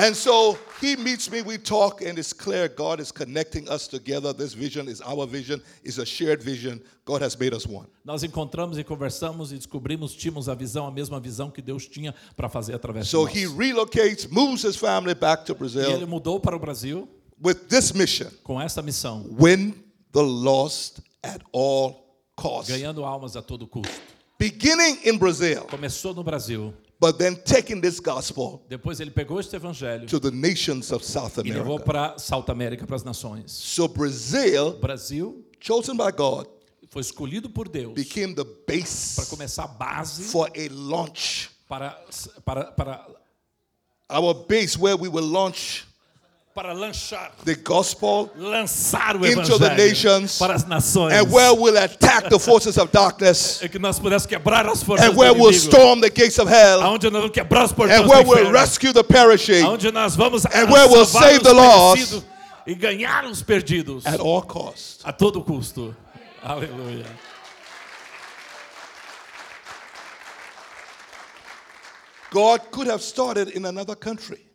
[SPEAKER 3] And so he meets me, we talk, and it's clear God is connecting us together. This vision is our vision, it's a shared vision. God has made us one.
[SPEAKER 2] Nós encontramos e conversamos e descobrimos, tínhamos a visão, a mesma visão que Deus tinha para fazer através
[SPEAKER 3] So
[SPEAKER 2] de
[SPEAKER 3] he
[SPEAKER 2] nós.
[SPEAKER 3] relocates, moves his family back to
[SPEAKER 2] E ele
[SPEAKER 3] Brazil
[SPEAKER 2] mudou para o Brasil
[SPEAKER 3] with this mission
[SPEAKER 2] com essa missão,
[SPEAKER 3] win the lost at all costs.
[SPEAKER 2] ganhando almas a todo custo.
[SPEAKER 3] Beginning in Brazil,
[SPEAKER 2] Começou no Brasil,
[SPEAKER 3] but then taking this gospel
[SPEAKER 2] depois ele pegou este evangelho
[SPEAKER 3] to the nations of South
[SPEAKER 2] e levou
[SPEAKER 3] America.
[SPEAKER 2] para South América, para as nações.
[SPEAKER 3] So Brazil,
[SPEAKER 2] Brasil
[SPEAKER 3] chosen by God,
[SPEAKER 2] foi escolhido por Deus
[SPEAKER 3] became the
[SPEAKER 2] para
[SPEAKER 3] base
[SPEAKER 2] começar a base
[SPEAKER 3] for a launch.
[SPEAKER 2] para, para, para,
[SPEAKER 3] Our base where we will launch
[SPEAKER 2] para lançar,
[SPEAKER 3] the gospel
[SPEAKER 2] lançar o
[SPEAKER 3] Into the nations
[SPEAKER 2] para as nações.
[SPEAKER 3] and where we'll attack the forces of darkness
[SPEAKER 2] é que nós pudéssemos quebrar as forças
[SPEAKER 3] and where we'll storm the gates of hell
[SPEAKER 2] aonde nós vamos quebrar os portões
[SPEAKER 3] and where we'll rescue the perishing
[SPEAKER 2] aonde nós vamos
[SPEAKER 3] And where we'll save the lost.
[SPEAKER 2] e ganhar os perdidos
[SPEAKER 3] at all cost.
[SPEAKER 2] a todo custo. Aleluia.
[SPEAKER 3] God could have started in another country.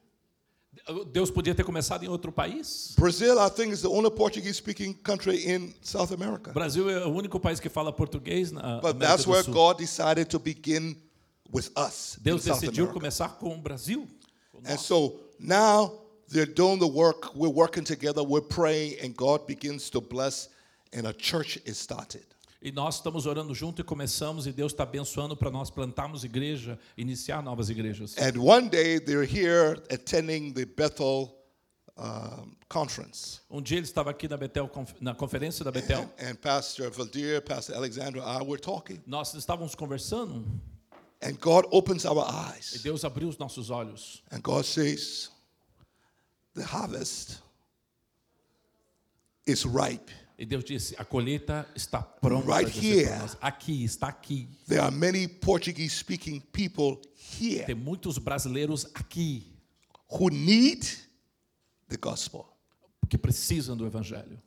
[SPEAKER 2] Deus podia ter começado em outro país.
[SPEAKER 3] Brazil, I think, is the only Portuguese speaking country in South America.
[SPEAKER 2] Brasil é o único país que fala português na
[SPEAKER 3] But
[SPEAKER 2] América
[SPEAKER 3] that's
[SPEAKER 2] do
[SPEAKER 3] where
[SPEAKER 2] Sul.
[SPEAKER 3] God decided to begin with us. in
[SPEAKER 2] Deus
[SPEAKER 3] South
[SPEAKER 2] decidiu
[SPEAKER 3] America.
[SPEAKER 2] começar com o Brasil.
[SPEAKER 3] And so now they're doing the work, we're working together, we're praying, and God begins to bless, and a church is started.
[SPEAKER 2] E nós estamos orando junto e começamos, e Deus está abençoando para nós plantarmos igreja, iniciar novas igrejas.
[SPEAKER 3] And one day they're here attending the Bethel um, conference.
[SPEAKER 2] Um dia ele estava aqui na Betel, conf- na conferência da Betel.
[SPEAKER 3] And, and Pastor Valdir, Pastor Alexander, and I were talking.
[SPEAKER 2] Nós estávamos conversando
[SPEAKER 3] And God opens our
[SPEAKER 2] e
[SPEAKER 3] eyes.
[SPEAKER 2] Deus abriu os nossos olhos.
[SPEAKER 3] And God says, the harvest is ripe.
[SPEAKER 2] E Deus disse: a colheita está pronta.
[SPEAKER 3] Right here.
[SPEAKER 2] Aqui, está aqui.
[SPEAKER 3] There are many Portuguese speaking people here
[SPEAKER 2] Tem muitos brasileiros aqui
[SPEAKER 3] who need the gospel.
[SPEAKER 2] que precisam do Evangelho.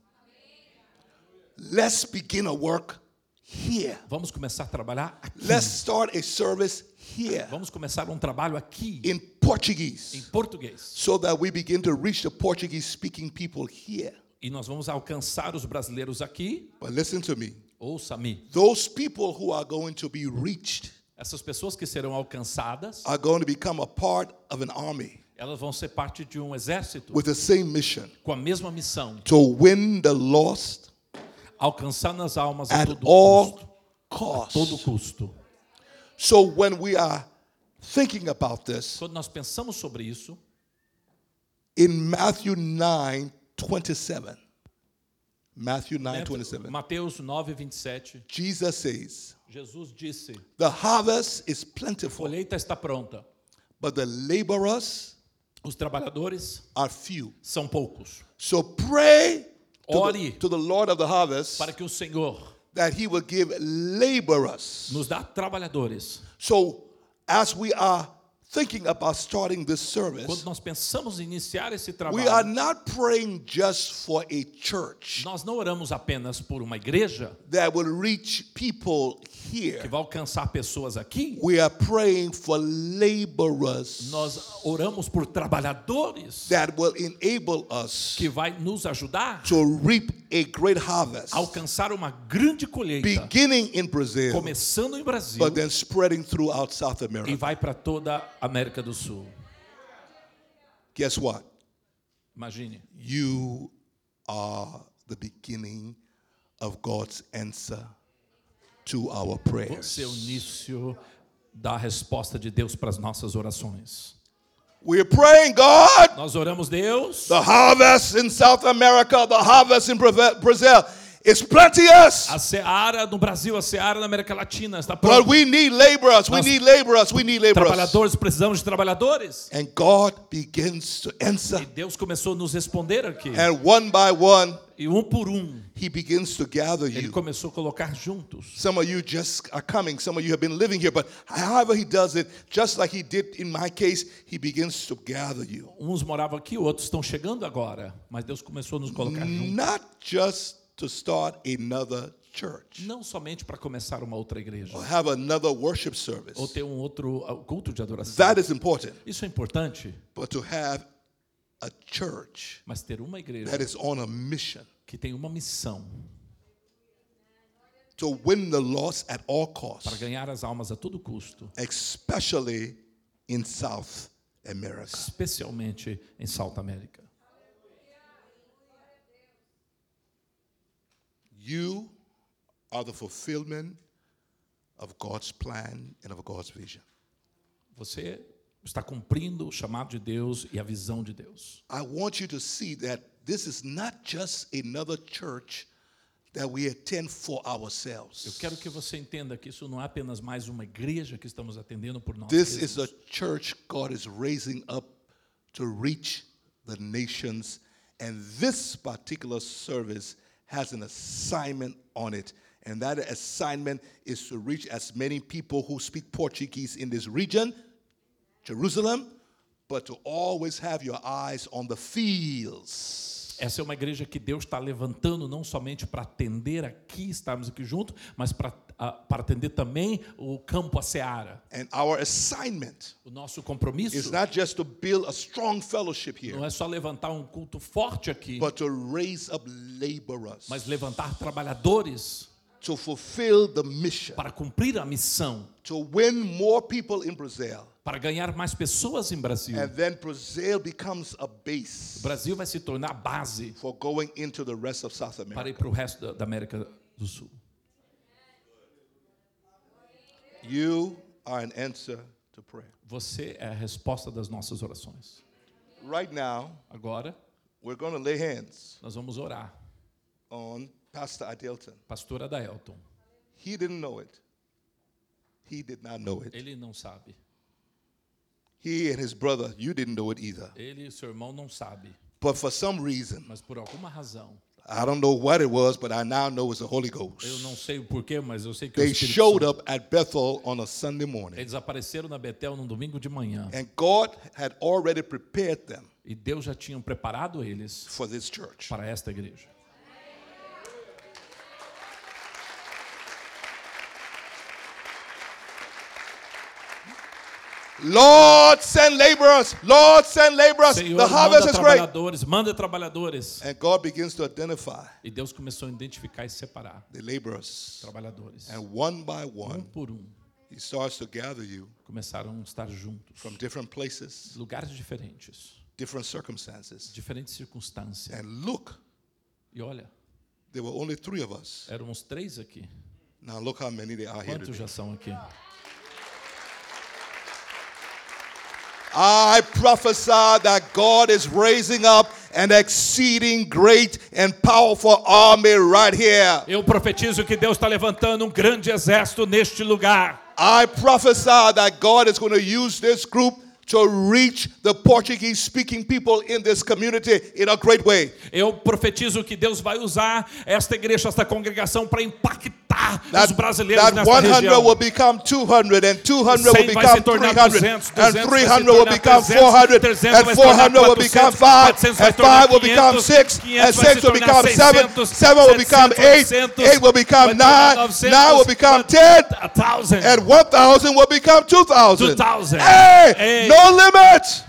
[SPEAKER 3] Let's begin a work here.
[SPEAKER 2] Vamos começar a trabalhar aqui.
[SPEAKER 3] Let's start a service here
[SPEAKER 2] Vamos começar um trabalho aqui,
[SPEAKER 3] in
[SPEAKER 2] em
[SPEAKER 3] Portuguese
[SPEAKER 2] português.
[SPEAKER 3] so that we begin to reach the Portuguese speaking people here.
[SPEAKER 2] E nós vamos alcançar os brasileiros aqui.
[SPEAKER 3] But listen to me.
[SPEAKER 2] Ouça-me.
[SPEAKER 3] Those people who are going to be reached
[SPEAKER 2] Essas pessoas que serão alcançadas,
[SPEAKER 3] are going to become a part of an army
[SPEAKER 2] elas vão ser parte de um exército
[SPEAKER 3] with the same mission
[SPEAKER 2] com a mesma missão:
[SPEAKER 3] to win the lost
[SPEAKER 2] alcançar as almas a todo
[SPEAKER 3] all
[SPEAKER 2] custo. Todo
[SPEAKER 3] costs.
[SPEAKER 2] custo.
[SPEAKER 3] So when we are thinking about this,
[SPEAKER 2] Quando nós pensamos sobre isso,
[SPEAKER 3] in Matthew 9 27, Matthew 9 27,
[SPEAKER 2] Mateus 9, 27,
[SPEAKER 3] Jesus says,
[SPEAKER 2] Jesus disse:
[SPEAKER 3] The harvest is
[SPEAKER 2] A
[SPEAKER 3] plentiful,
[SPEAKER 2] colheita está pronta,
[SPEAKER 3] but the laborers
[SPEAKER 2] os trabalhadores
[SPEAKER 3] are few.
[SPEAKER 2] são poucos.
[SPEAKER 3] So pray to the,
[SPEAKER 2] Ore.
[SPEAKER 3] to the Lord of the harvest
[SPEAKER 2] Para que o Senhor
[SPEAKER 3] that he will give laborers.
[SPEAKER 2] nos dá trabalhadores.
[SPEAKER 3] So as we are thinking about starting this
[SPEAKER 2] Quando
[SPEAKER 3] service,
[SPEAKER 2] nós pensamos em iniciar esse
[SPEAKER 3] we are
[SPEAKER 2] trabalho,
[SPEAKER 3] not praying just for a church
[SPEAKER 2] nós não oramos apenas por uma igreja
[SPEAKER 3] that will reach people
[SPEAKER 2] que
[SPEAKER 3] here,
[SPEAKER 2] vai alcançar pessoas aqui,
[SPEAKER 3] we are praying for laborers
[SPEAKER 2] nós oramos por trabalhadores
[SPEAKER 3] that will enable us
[SPEAKER 2] que vai nos ajudar
[SPEAKER 3] to reap a great harvest,
[SPEAKER 2] a alcançar uma grande colheita,
[SPEAKER 3] beginning in Brazil,
[SPEAKER 2] começando em Brasil
[SPEAKER 3] but then spreading throughout South
[SPEAKER 2] e
[SPEAKER 3] America.
[SPEAKER 2] vai para toda a América do Sul.
[SPEAKER 3] Guess what?
[SPEAKER 2] Imagine,
[SPEAKER 3] You are the beginning of God's answer to our prayers.
[SPEAKER 2] você é o início da resposta de Deus para as nossas orações.
[SPEAKER 3] We're praying, God,
[SPEAKER 2] Nós oramos, Deus,
[SPEAKER 3] the harvest in South America, the harvest in Bra- Brazil is plenteous.
[SPEAKER 2] a seara no Brasil, a seara na América Latina está
[SPEAKER 3] But
[SPEAKER 2] pronta.
[SPEAKER 3] we need laborers. We need laborers. We need laborers.
[SPEAKER 2] Trabalhadores, precisamos de trabalhadores.
[SPEAKER 3] And God begins to answer.
[SPEAKER 2] E Deus começou a nos responder aqui.
[SPEAKER 3] And one by one,
[SPEAKER 2] E um por um,
[SPEAKER 3] He begins to gather
[SPEAKER 2] Ele
[SPEAKER 3] you.
[SPEAKER 2] começou a colocar juntos.
[SPEAKER 3] Some of you just are coming. Some of you have been living here. But however He does it, just like He did in my case, He begins to gather you.
[SPEAKER 2] Uns moravam aqui, outros estão chegando agora. Mas Deus começou a nos colocar juntos.
[SPEAKER 3] Not just to start another church
[SPEAKER 2] Não somente para começar uma outra igreja.
[SPEAKER 3] or have another worship service.
[SPEAKER 2] Ou ter um outro uh, culto de adoração.
[SPEAKER 3] That is important.
[SPEAKER 2] Isso é importante.
[SPEAKER 3] But to have a church
[SPEAKER 2] Mas ter uma igreja
[SPEAKER 3] that is on a mission
[SPEAKER 2] que tem uma missão
[SPEAKER 3] to win the lost at all
[SPEAKER 2] para
[SPEAKER 3] costs,
[SPEAKER 2] ganhar as almas a todo custo.
[SPEAKER 3] especially in South America.
[SPEAKER 2] Especialmente em South América.
[SPEAKER 3] You are the fulfillment of God's plan and of God's vision.
[SPEAKER 2] Você está cumprindo o chamado de Deus e a visão de Deus.
[SPEAKER 3] I want you to see that this is not just another church that we attend for
[SPEAKER 2] Eu
[SPEAKER 3] ourselves.
[SPEAKER 2] quero que você entenda que isso não é apenas mais uma igreja que estamos atendendo por nós.
[SPEAKER 3] This
[SPEAKER 2] mesmos.
[SPEAKER 3] is a church God is raising up to reach the nations, and this particular service has an assignment on it. And that assignment is to reach as many people who speak Portuguese in this region, Jerusalem, but to always have your eyes on the fields.
[SPEAKER 2] Essa é uma igreja que Deus está levantando não somente para atender aqui, estarmos aqui juntos, mas para, ah, para atender também o campo, a seara.
[SPEAKER 3] And our assignment
[SPEAKER 2] O nosso compromisso
[SPEAKER 3] is not just to build a strong fellowship here,
[SPEAKER 2] não é só levantar um culto forte aqui,
[SPEAKER 3] but to raise up laborers
[SPEAKER 2] mas levantar trabalhadores
[SPEAKER 3] to fulfill the mission.
[SPEAKER 2] para cumprir a missão,
[SPEAKER 3] to win more people in Brazil.
[SPEAKER 2] para ganhar mais pessoas em Brasil.
[SPEAKER 3] And then Brazil becomes a
[SPEAKER 2] O
[SPEAKER 3] base
[SPEAKER 2] Brasil vai se tornar a base
[SPEAKER 3] for going into the rest of South
[SPEAKER 2] para ir
[SPEAKER 3] America.
[SPEAKER 2] para o resto da, da América do Sul.
[SPEAKER 3] You are an answer to prayer.
[SPEAKER 2] Você é a resposta das nossas orações.
[SPEAKER 3] Right now,
[SPEAKER 2] Agora,
[SPEAKER 3] we're going to lay hands
[SPEAKER 2] nós vamos orar.
[SPEAKER 3] on Pastor Adelton.
[SPEAKER 2] Pastor Adaelton,
[SPEAKER 3] He didn't know it. He did not know it.
[SPEAKER 2] ele não sabe.
[SPEAKER 3] He and his brother, you didn't know it either.
[SPEAKER 2] Ele e seu irmão não sabe,
[SPEAKER 3] But for some reason,
[SPEAKER 2] mas por alguma razão,
[SPEAKER 3] I don't know what it was, but I now know it's the Holy
[SPEAKER 2] eu
[SPEAKER 3] Ghost.
[SPEAKER 2] não sei o porquê, mas eu sei que é o
[SPEAKER 3] They
[SPEAKER 2] Espírito
[SPEAKER 3] showed
[SPEAKER 2] Santo.
[SPEAKER 3] up at Bethel on a Sunday morning.
[SPEAKER 2] Eles apareceram na Betel num domingo de manhã
[SPEAKER 3] And God had already prepared them
[SPEAKER 2] e Deus já tinha preparado eles
[SPEAKER 3] for this church.
[SPEAKER 2] para esta igreja.
[SPEAKER 3] Lord, send laborers. Lord, send laborers.
[SPEAKER 2] Senhor,
[SPEAKER 3] the harvest
[SPEAKER 2] manda
[SPEAKER 3] is great.
[SPEAKER 2] trabalhadores, manda trabalhadores.
[SPEAKER 3] And God begins to identify
[SPEAKER 2] E Deus começou a identificar e separar
[SPEAKER 3] the laborers.
[SPEAKER 2] trabalhadores.
[SPEAKER 3] And one by
[SPEAKER 2] Um
[SPEAKER 3] one,
[SPEAKER 2] por um
[SPEAKER 3] He starts to gather you
[SPEAKER 2] começaram a estar juntos,
[SPEAKER 3] from different places,
[SPEAKER 2] lugares diferentes,
[SPEAKER 3] different circumstances.
[SPEAKER 2] diferentes circunstâncias.
[SPEAKER 3] And look,
[SPEAKER 2] E olha,
[SPEAKER 3] there were only three of us.
[SPEAKER 2] éramos três aqui.
[SPEAKER 3] Now look how many there are here
[SPEAKER 2] Quantos
[SPEAKER 3] today.
[SPEAKER 2] já são aqui?
[SPEAKER 3] I prophesy that God is raising up an exceeding great and powerful army right here.
[SPEAKER 2] Eu profetizo que Deus está levantando um grande exército neste lugar.
[SPEAKER 3] I prophesy that God is going to use this group to reach the Portuguese speaking people in this community in a great way.
[SPEAKER 2] Eu profetizo que Deus vai usar esta igreja, esta congregação para impactar matar os
[SPEAKER 3] That,
[SPEAKER 2] brasileiros
[SPEAKER 3] that
[SPEAKER 2] nessa
[SPEAKER 3] 100
[SPEAKER 2] região.
[SPEAKER 3] will become 200, and 200 will become 300,
[SPEAKER 2] 200,
[SPEAKER 3] and
[SPEAKER 2] 200 vai
[SPEAKER 3] 300 will become 400, and
[SPEAKER 2] vai se tornar
[SPEAKER 3] 400 will become
[SPEAKER 2] 400,
[SPEAKER 3] 5, and
[SPEAKER 2] se tornar
[SPEAKER 3] 5 will become
[SPEAKER 2] 500,
[SPEAKER 3] 6, and
[SPEAKER 2] vai
[SPEAKER 3] 6 will become 7,
[SPEAKER 2] 600,
[SPEAKER 3] 7 will become 8,
[SPEAKER 2] 700,
[SPEAKER 3] 8 will become
[SPEAKER 2] vai tornar
[SPEAKER 3] 9,
[SPEAKER 2] 900,
[SPEAKER 3] 9 will become 10,
[SPEAKER 2] thousand.
[SPEAKER 3] and 1,000 will become 2,000.
[SPEAKER 2] 2,000.
[SPEAKER 3] Hey,
[SPEAKER 2] Hey.
[SPEAKER 3] No limit.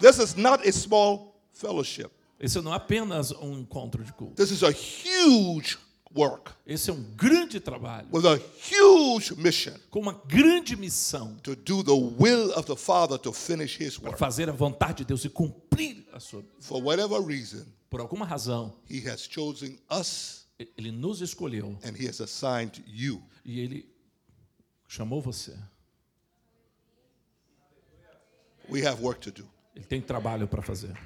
[SPEAKER 3] This is not a small fellowship.
[SPEAKER 2] Esse não é apenas um encontro de culto.
[SPEAKER 3] This is a huge work
[SPEAKER 2] Esse é um grande trabalho,
[SPEAKER 3] with a huge mission
[SPEAKER 2] com uma grande missão
[SPEAKER 3] to do the will of the Father to finish His
[SPEAKER 2] para
[SPEAKER 3] work.
[SPEAKER 2] fazer a vontade de Deus e cumprir a sua.
[SPEAKER 3] For whatever reason,
[SPEAKER 2] Por alguma razão,
[SPEAKER 3] He has chosen us
[SPEAKER 2] ele nos escolheu
[SPEAKER 3] and He has assigned you.
[SPEAKER 2] e ele chamou você.
[SPEAKER 3] We have work to do.
[SPEAKER 2] Ele tem trabalho para fazer.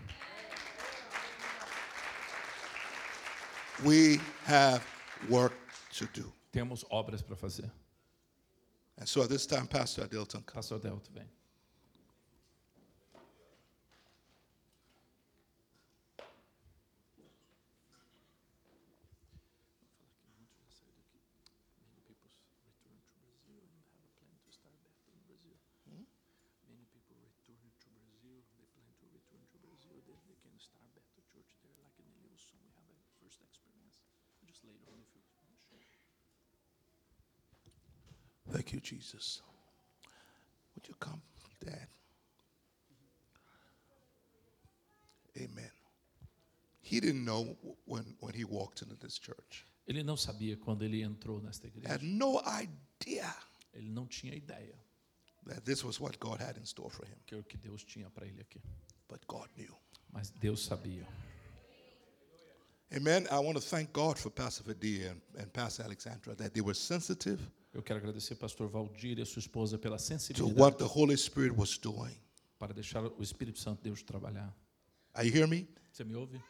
[SPEAKER 3] We have work to do.
[SPEAKER 2] Temos obras para fazer.
[SPEAKER 3] And so at this time, Pastor Adelton, come.
[SPEAKER 2] Pastor Delto vem.
[SPEAKER 3] Thank you, Jesus. Would you come, Dad? Amen. He didn't know when, when he walked into this church.
[SPEAKER 2] Ele não sabia quando ele entrou nesta igreja.
[SPEAKER 3] Had no idea
[SPEAKER 2] Ele não tinha ideia
[SPEAKER 3] that this was what God had in store for him.
[SPEAKER 2] que o que Deus tinha para ele aqui.
[SPEAKER 3] But God knew.
[SPEAKER 2] Mas Deus sabia.
[SPEAKER 3] Amen. I want to thank God for Pastor Vadia and, and Pastor Alexandra that they were sensitive
[SPEAKER 2] Eu quero agradecer pastor Valdir e a sua esposa pela
[SPEAKER 3] to
[SPEAKER 2] sensibilidade
[SPEAKER 3] what the Holy Spirit was doing.
[SPEAKER 2] para deixar o Espírito Santo Deus trabalhar.
[SPEAKER 3] Are you hear me?
[SPEAKER 2] Você me ouve?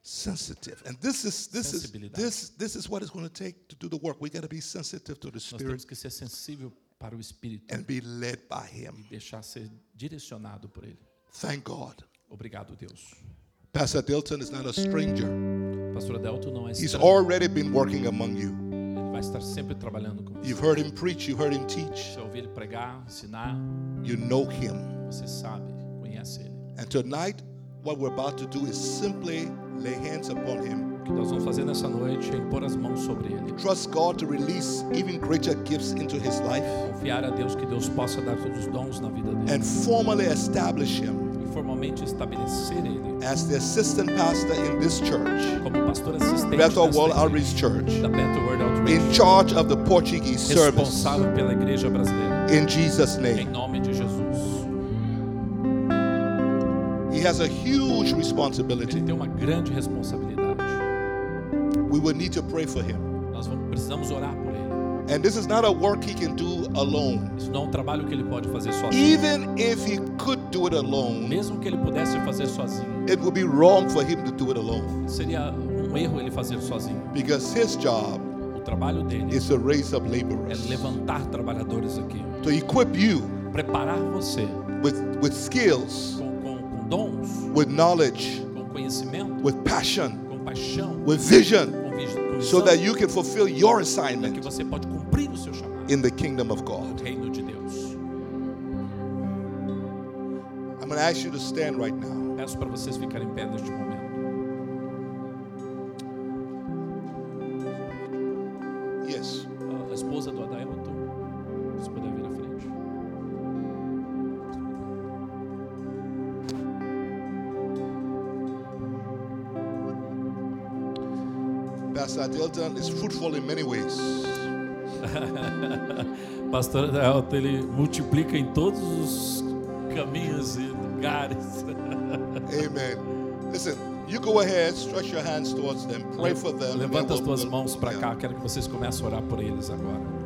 [SPEAKER 3] Sensitive. And this is this is
[SPEAKER 2] Sensibilidade.
[SPEAKER 3] this this is what it's going to take to do the work. We got to be sensitive to the
[SPEAKER 2] Nós
[SPEAKER 3] Spirit
[SPEAKER 2] temos que ser sensível para o Espírito
[SPEAKER 3] and be led by him.
[SPEAKER 2] e deixar ser direcionado por ele.
[SPEAKER 3] Thank God.
[SPEAKER 2] Obrigado, Deus.
[SPEAKER 3] Pastor Dilton is not a stranger.
[SPEAKER 2] Pastor Adelto não é
[SPEAKER 3] He's
[SPEAKER 2] estranho.
[SPEAKER 3] already been working among you.
[SPEAKER 2] Ele vai estar sempre trabalhando com você.
[SPEAKER 3] You've heard him preach, you heard him teach.
[SPEAKER 2] Você ouvir ele pregar, ensinar,
[SPEAKER 3] You know him.
[SPEAKER 2] você sabe, conhece ele.
[SPEAKER 3] And tonight, what we're about to do is simply lay hands upon him.
[SPEAKER 2] O que nós vamos fazer nessa noite é impor as mãos sobre ele.
[SPEAKER 3] Trust God to release even greater gifts into his life
[SPEAKER 2] Confiar a Deus que Deus possa dar todos os dons na vida dele.
[SPEAKER 3] and formally establish him
[SPEAKER 2] formalmente estabelecer ele
[SPEAKER 3] as the assistant pastor in this church,
[SPEAKER 2] como pastor assistente
[SPEAKER 3] Bethel World Outreach Church,
[SPEAKER 2] da Bethel World Outreach.
[SPEAKER 3] in charge of the Portuguese service.
[SPEAKER 2] responsável pela igreja brasileira.
[SPEAKER 3] In Jesus'
[SPEAKER 2] Em
[SPEAKER 3] name.
[SPEAKER 2] nome de Jesus.
[SPEAKER 3] He has a huge
[SPEAKER 2] Ele
[SPEAKER 3] responsibility.
[SPEAKER 2] tem uma grande responsabilidade.
[SPEAKER 3] We will need to pray for him.
[SPEAKER 2] Nós vamos, precisamos orar.
[SPEAKER 3] And this is not a work he can do alone.
[SPEAKER 2] Isso não é um trabalho que ele pode fazer sozinho.
[SPEAKER 3] Even if he could do it alone,
[SPEAKER 2] Mesmo que ele pudesse fazer sozinho,
[SPEAKER 3] it would be wrong for him to do it alone
[SPEAKER 2] seria um erro ele fazer sozinho.
[SPEAKER 3] because his job
[SPEAKER 2] O trabalho dele
[SPEAKER 3] is to raise up
[SPEAKER 2] é
[SPEAKER 3] laborers,
[SPEAKER 2] levantar trabalhadores aqui,
[SPEAKER 3] to equip you
[SPEAKER 2] preparar você
[SPEAKER 3] with, with skills,
[SPEAKER 2] com, com, com dons,
[SPEAKER 3] with knowledge,
[SPEAKER 2] com conhecimento,
[SPEAKER 3] with passion,
[SPEAKER 2] com paixão,
[SPEAKER 3] with vision, so that you can fulfill your
[SPEAKER 2] que
[SPEAKER 3] assignment
[SPEAKER 2] você pode cumprir o seu chamado
[SPEAKER 3] in the kingdom of
[SPEAKER 2] no
[SPEAKER 3] God.
[SPEAKER 2] reino de Deus.
[SPEAKER 3] I'm going to ask you to stand right now.
[SPEAKER 2] Peço para vocês ficarem em pé neste momento.
[SPEAKER 3] Pastor Adelton is fruitful in many ways.
[SPEAKER 2] Pastor Adailton, ele multiplica em todos os caminhos e lugares.
[SPEAKER 3] Amen. Listen, you go ahead, stretch your hands towards them, pray for them.
[SPEAKER 2] Levanta as tuas mãos para cá. Quero que vocês comecem a orar por eles agora.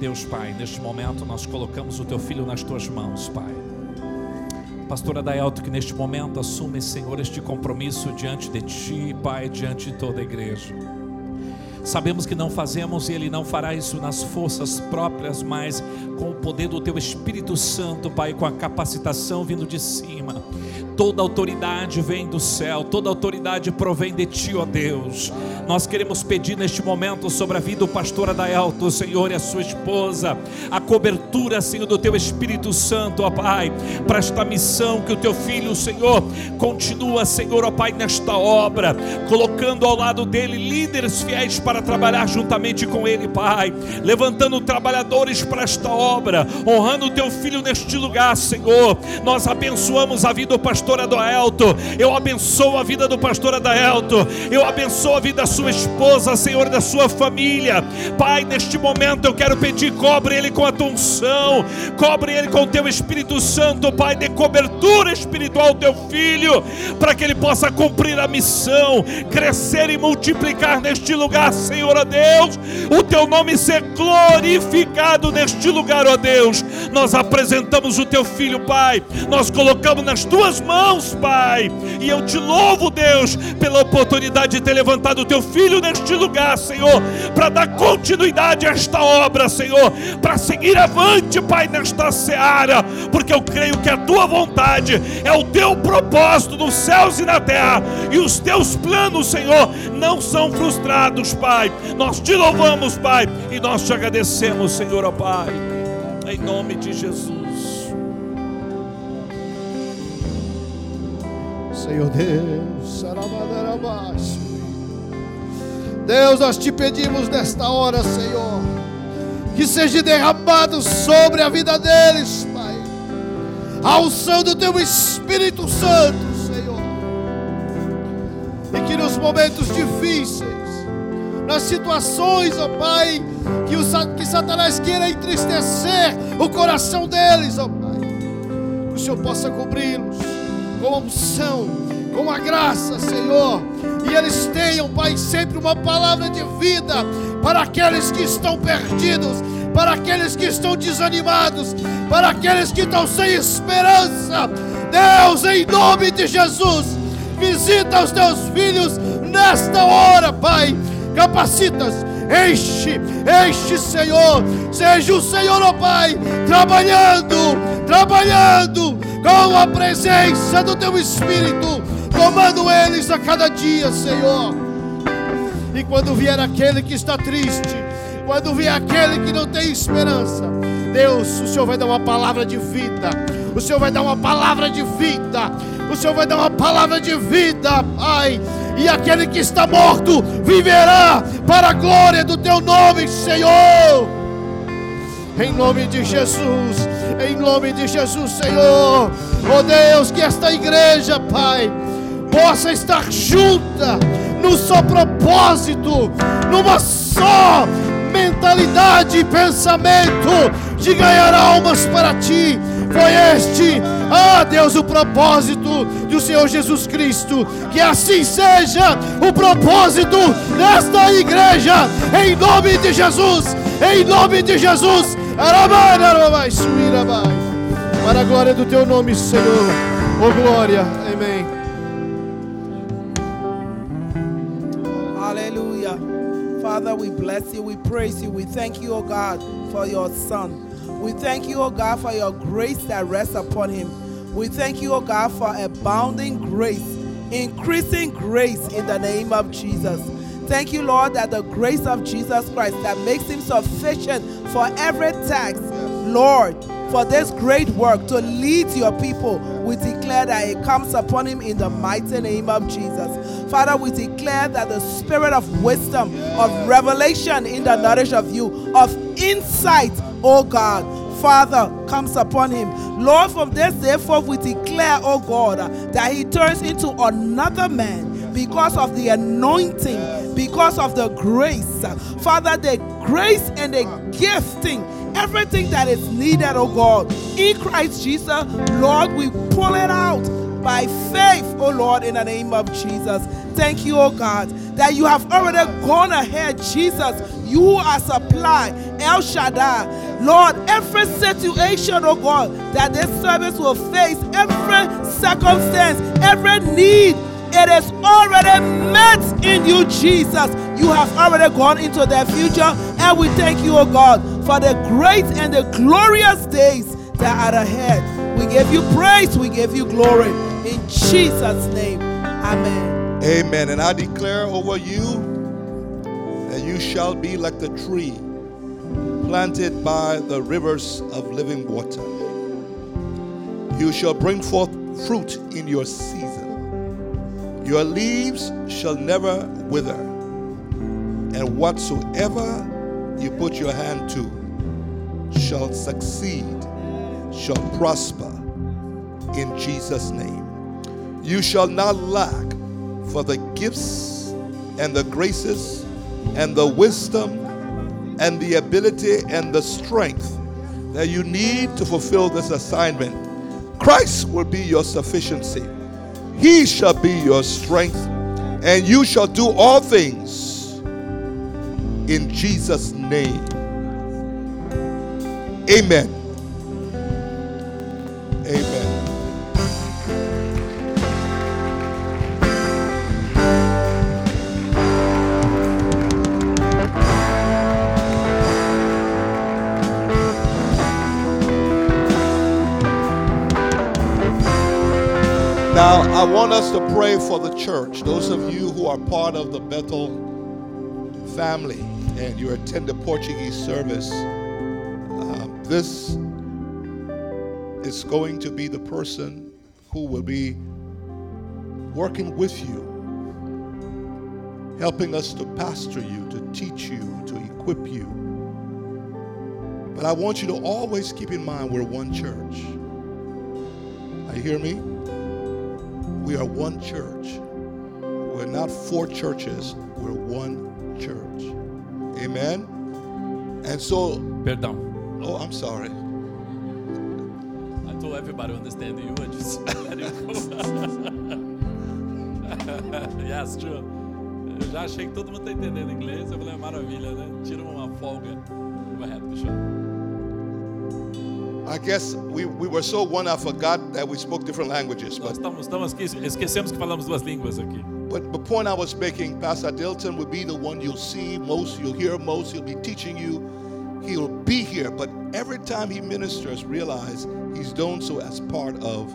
[SPEAKER 2] Deus Pai, neste momento nós colocamos o teu filho nas tuas mãos, Pai. Pastora Daelto, que neste momento assume, Senhor, este compromisso diante de ti, Pai, diante de toda a igreja. Sabemos que não fazemos e Ele não fará isso nas forças próprias, mas com o poder do Teu Espírito Santo, Pai, com a capacitação vindo de cima. Toda autoridade vem do céu, toda autoridade provém de Ti, ó Deus. Nós queremos pedir neste momento sobre a vida do pastor Adaelto, Senhor, e a sua esposa, a cobertura, Senhor, do Teu Espírito Santo, ó Pai, para esta missão que o Teu filho, Senhor, continua, Senhor, ó Pai, nesta obra, colocando ao lado dele líderes fiéis para trabalhar juntamente com ele, Pai, levantando trabalhadores para esta obra, honrando o Teu filho neste lugar, Senhor. Nós abençoamos a vida do pastor Adaelto, eu abençoo a vida do pastor Adaelto, eu abençoo a vida da sua esposa, Senhor, da sua família. Pai, neste momento eu quero pedir, cobre ele com a tua unção, cobre ele com o teu Espírito Santo, Pai, de cobertura espiritual ao teu filho, para que ele possa cumprir a missão, crescer e multiplicar neste lugar, Senhor, ó Deus, o teu nome ser glorificado neste lugar, ó Deus. Nós apresentamos o teu filho, Pai, nós colocamos nas tuas mãos, Pai, e eu te louvo, Deus, pela oportunidade de ter levantado o teu filho neste lugar, Senhor, para dar continuidade a esta obra, Senhor, para seguir avante, Pai, nesta seara, porque eu creio que a tua vontade é o teu propósito nos céus e na terra, e os teus planos, Senhor, não são frustrados, Pai. Nós te louvamos, Pai, e nós te agradecemos, Senhor, ó Pai, em nome de Jesus.
[SPEAKER 4] Senhor Deus. Deus, nós te pedimos nesta hora, Senhor, que seja derramado sobre a vida deles, Pai, a unção do Teu Espírito Santo, Senhor, e que nos momentos difíceis, nas situações, ó Pai, que, o, que Satanás queira entristecer o coração deles, ó Pai, que o Senhor possa cobri-los com a unção, com a graça, Senhor. E eles tenham, Pai, sempre uma palavra de vida para aqueles que estão perdidos, para aqueles que estão desanimados, para aqueles que estão sem esperança. Deus, em nome de Jesus, visita os teus filhos nesta hora, Pai. Capacita-os, enche, enche, Senhor. Seja o Senhor, ó Pai, trabalhando, trabalhando com a presença do Teu Espírito, tomando eles a cada dia, Senhor. E quando vier aquele que está triste, quando vier aquele que não tem esperança, Deus, o Senhor vai dar uma palavra de vida. O Senhor vai dar uma palavra de vida. O Senhor vai dar uma palavra de vida, Pai. E aquele que está morto viverá para a glória do Teu nome, Senhor. Em nome de Jesus, em nome de Jesus, Senhor. Oh Deus, que esta igreja, Pai, possa estar junta no só propósito, numa só mentalidade e pensamento de ganhar almas para ti. Foi este, ah Deus, o propósito do Senhor Jesus Cristo. Que assim seja o propósito desta igreja, em nome de Jesus, em nome de Jesus. Para a glória do teu nome, Senhor. Oh glória. Amém.
[SPEAKER 5] Father, we bless you, we praise you, we thank you, O God, for your Son. We thank you, O God, for your grace that rests upon him. We thank you, O God, for abounding grace, increasing grace in the name of Jesus. Thank you, Lord, that the grace of Jesus Christ that makes him sufficient for every task, Lord, for this great work to lead your people, we declare that it comes upon him in the mighty name of Jesus. Father, we declare that the spirit of wisdom, of revelation in the knowledge of you, of insight, oh God, Father, comes upon him. Lord, from this day forth, we declare, oh God, that he turns into another man because of the anointing, because of the grace. Father, the grace and the gifting everything that is needed, oh God, in Christ Jesus, Lord, we pull it out by faith, oh Lord, in the name of Jesus. Thank you, oh God, that you have already gone ahead, Jesus. You are supply El Shaddai. Lord, every situation, oh God, that this service will face, every circumstance, every need, it is already met in you, Jesus. You have already gone into their future, and we thank you, oh God, for the great and the glorious days that are ahead. We give you praise, we give you glory. In Jesus' name, amen.
[SPEAKER 3] Amen. And I declare over you that you shall be like the tree planted by the rivers of living water. You shall bring forth fruit in your season. Your leaves shall never wither. And whatsoever you put your hand to shall succeed, shall prosper in Jesus' name. You shall not lack for the gifts and the graces and the wisdom and the ability and the strength that you need to fulfill this assignment. Christ will be your sufficiency. He shall be your strength, and you shall do all things in Jesus' name. Amen. To pray for the church. Those of you who are part of the Bethel family and you attend the Portuguese service, um, this is going to be the person who will be working with you, helping us to pastor you, to teach you, to equip you. But I want you to always keep in mind we're one church. You hear me? We are one church. We're not four churches, we're one church. Amen? And so,
[SPEAKER 2] Perdão.
[SPEAKER 3] oh, I'm sorry.
[SPEAKER 2] I told everybody understand you. I just let it go. yes, true. Eu já achei que todo mundo tá entendendo inglês. Eu falei, maravilha, né? Tira uma folga. Go ahead, Michelle.
[SPEAKER 3] I guess we, we were so one, I forgot that we spoke different languages. But,
[SPEAKER 2] estamos, estamos aqui, esquecemos que falamos duas línguas aqui.
[SPEAKER 3] but the point I was making, Pastor Dilton will be the one you'll see most, you'll hear most, he'll be teaching you. He'll be here, but every time he ministers, realize he's doing so as part of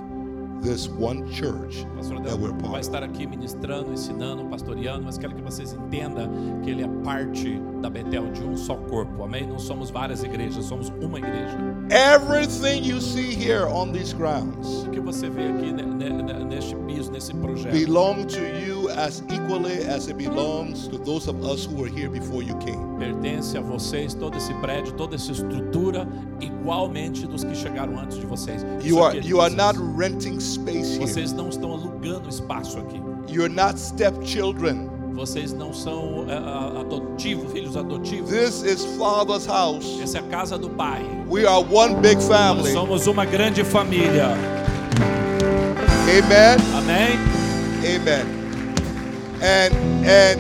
[SPEAKER 3] this one church
[SPEAKER 2] pastor
[SPEAKER 3] that we're
[SPEAKER 2] vai
[SPEAKER 3] part of.
[SPEAKER 2] estar aqui ministrando, ensinando, pastoreando, mas quero que vocês entendam que ele é parte da Betel, de um só corpo. Amém? Não somos várias igrejas, somos uma igreja.
[SPEAKER 3] Everything you see here on these grounds
[SPEAKER 2] O que você vê aqui ne- ne- ne- neste piso, nesse projeto,
[SPEAKER 3] belong to you as equally as it belongs to those of us who were here before you came.
[SPEAKER 2] pertence a vocês, todo esse prédio, toda essa estrutura, igualmente dos que chegaram antes de vocês.
[SPEAKER 3] You are
[SPEAKER 2] é de
[SPEAKER 3] you are not renting space here.
[SPEAKER 2] Vocês não estão alugando espaço aqui.
[SPEAKER 3] You're not stepchildren.
[SPEAKER 2] Vocês não são é, a- adotivos, filhos adotivos.
[SPEAKER 3] This is Father's house.
[SPEAKER 2] Essa é a casa do Pai.
[SPEAKER 3] We are one big
[SPEAKER 2] Nós
[SPEAKER 3] family.
[SPEAKER 2] somos uma grande família.
[SPEAKER 3] Amen.
[SPEAKER 2] Amém?
[SPEAKER 3] Amen. And and